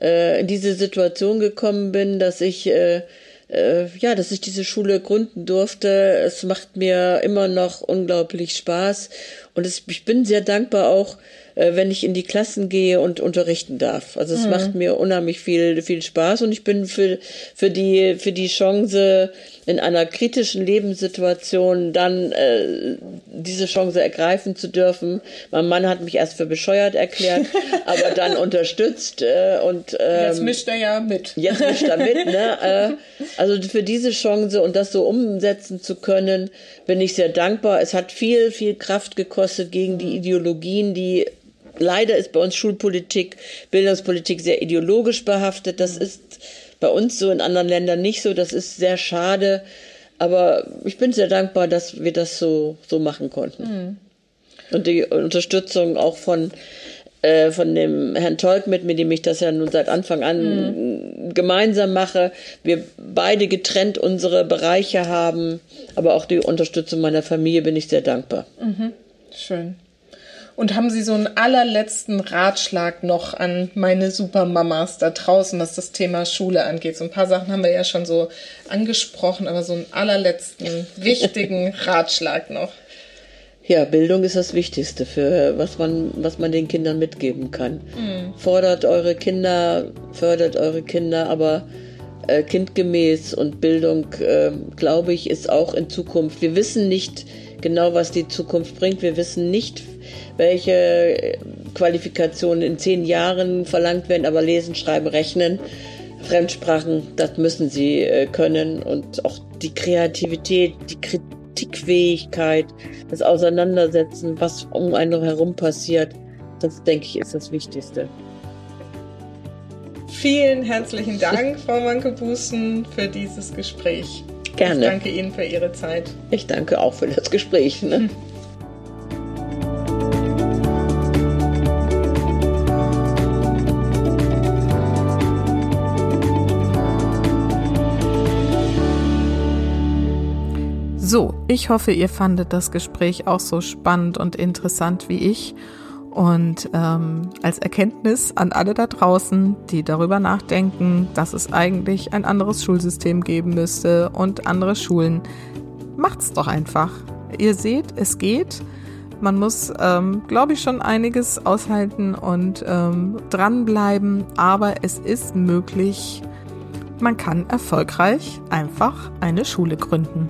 äh, in diese Situation gekommen bin, dass ich äh, äh, ja, dass ich diese Schule gründen durfte. Es macht mir immer noch unglaublich Spaß und es, ich bin sehr dankbar auch, äh, wenn ich in die Klassen gehe und unterrichten darf. Also es mhm. macht mir unheimlich viel, viel Spaß und ich bin für, für die, für die Chance, in einer kritischen Lebenssituation dann äh, diese Chance ergreifen zu dürfen. Mein Mann hat mich erst für bescheuert erklärt, *laughs* aber dann unterstützt äh, und ähm, jetzt mischt er ja mit. Jetzt mischt er mit, ne? *laughs* Äh, also für diese Chance und das so umsetzen zu können, bin ich sehr dankbar. Es hat viel, viel Kraft gekostet gegen die Ideologien, die leider ist bei uns Schulpolitik, Bildungspolitik sehr ideologisch behaftet. Das ist bei uns so, in anderen Ländern nicht so. Das ist sehr schade. Aber ich bin sehr dankbar, dass wir das so, so machen konnten. Mhm. Und die Unterstützung auch von, äh, von dem Herrn Tolk mit, mit dem ich das ja nun seit Anfang an mhm. gemeinsam mache. Wir beide getrennt unsere Bereiche haben, aber auch die Unterstützung meiner Familie bin ich sehr dankbar. Mhm. Schön. Und haben Sie so einen allerletzten Ratschlag noch an meine Supermamas da draußen, was das Thema Schule angeht? So ein paar Sachen haben wir ja schon so angesprochen, aber so einen allerletzten *laughs* wichtigen Ratschlag noch. Ja, Bildung ist das Wichtigste für was man, was man den Kindern mitgeben kann. Mhm. Fordert eure Kinder, fördert eure Kinder, aber äh, kindgemäß und Bildung, äh, glaube ich, ist auch in Zukunft. Wir wissen nicht genau, was die Zukunft bringt. Wir wissen nicht, welche Qualifikationen in zehn Jahren verlangt werden, aber lesen, schreiben, rechnen, Fremdsprachen, das müssen sie äh, können und auch die Kreativität, die Kritikfähigkeit, das Auseinandersetzen, was um einen herum passiert. Das, denke ich, ist das Wichtigste. Vielen herzlichen Dank, Frau Wanke-Bußen, für dieses Gespräch. Gerne. Ich danke Ihnen für Ihre Zeit. Ich danke auch für das Gespräch. Ne? *laughs* So, ich hoffe, ihr fandet das Gespräch auch so spannend und interessant wie ich. Und ähm, als Erkenntnis an alle da draußen, die darüber nachdenken, dass es eigentlich ein anderes Schulsystem geben müsste und andere Schulen, macht's doch einfach. Ihr seht, es geht. Man muss, ähm, glaube ich, schon einiges aushalten und ähm, dranbleiben, aber es ist möglich. Man kann erfolgreich einfach eine Schule gründen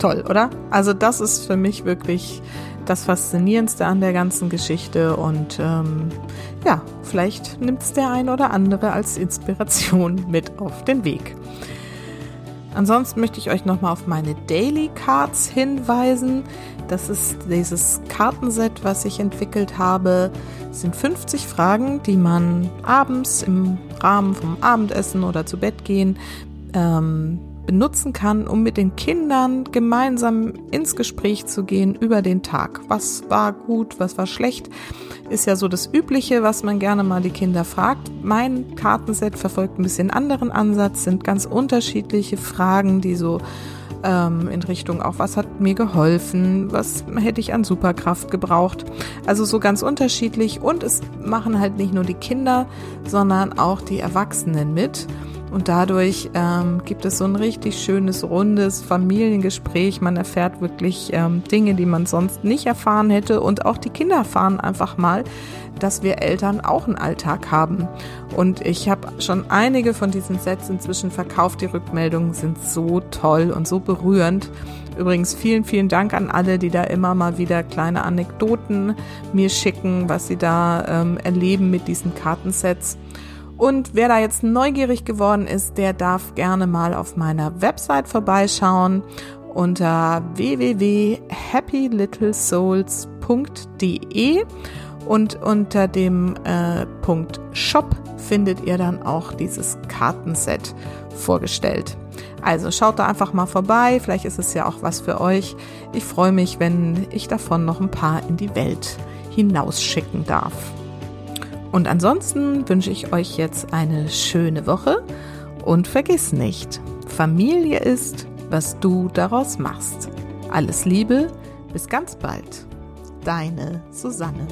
toll, oder? Also das ist für mich wirklich das Faszinierendste an der ganzen Geschichte und ähm, ja, vielleicht nimmt es der ein oder andere als Inspiration *laughs* mit auf den Weg. Ansonsten möchte ich euch nochmal auf meine Daily Cards hinweisen. Das ist dieses Kartenset, was ich entwickelt habe. Es sind 50 Fragen, die man abends im Rahmen vom Abendessen oder zu Bett gehen ähm, benutzen kann, um mit den Kindern gemeinsam ins Gespräch zu gehen über den Tag. Was war gut, was war schlecht, ist ja so das Übliche, was man gerne mal die Kinder fragt. Mein Kartenset verfolgt ein bisschen anderen Ansatz, sind ganz unterschiedliche Fragen, die so ähm, in Richtung auch, was hat mir geholfen, was hätte ich an Superkraft gebraucht. Also so ganz unterschiedlich und es machen halt nicht nur die Kinder, sondern auch die Erwachsenen mit. Und dadurch ähm, gibt es so ein richtig schönes, rundes Familiengespräch. Man erfährt wirklich ähm, Dinge, die man sonst nicht erfahren hätte. Und auch die Kinder erfahren einfach mal, dass wir Eltern auch einen Alltag haben. Und ich habe schon einige von diesen Sets inzwischen verkauft. Die Rückmeldungen sind so toll und so berührend. Übrigens vielen, vielen Dank an alle, die da immer mal wieder kleine Anekdoten mir schicken, was sie da ähm, erleben mit diesen Kartensets. Und wer da jetzt neugierig geworden ist, der darf gerne mal auf meiner Website vorbeischauen unter www.happylittlesouls.de und unter dem äh, Punkt Shop findet ihr dann auch dieses Kartenset vorgestellt. Also schaut da einfach mal vorbei, vielleicht ist es ja auch was für euch. Ich freue mich, wenn ich davon noch ein paar in die Welt hinausschicken darf. Und ansonsten wünsche ich euch jetzt eine schöne Woche und vergiss nicht, Familie ist, was du daraus machst. Alles Liebe, bis ganz bald. Deine Susanne.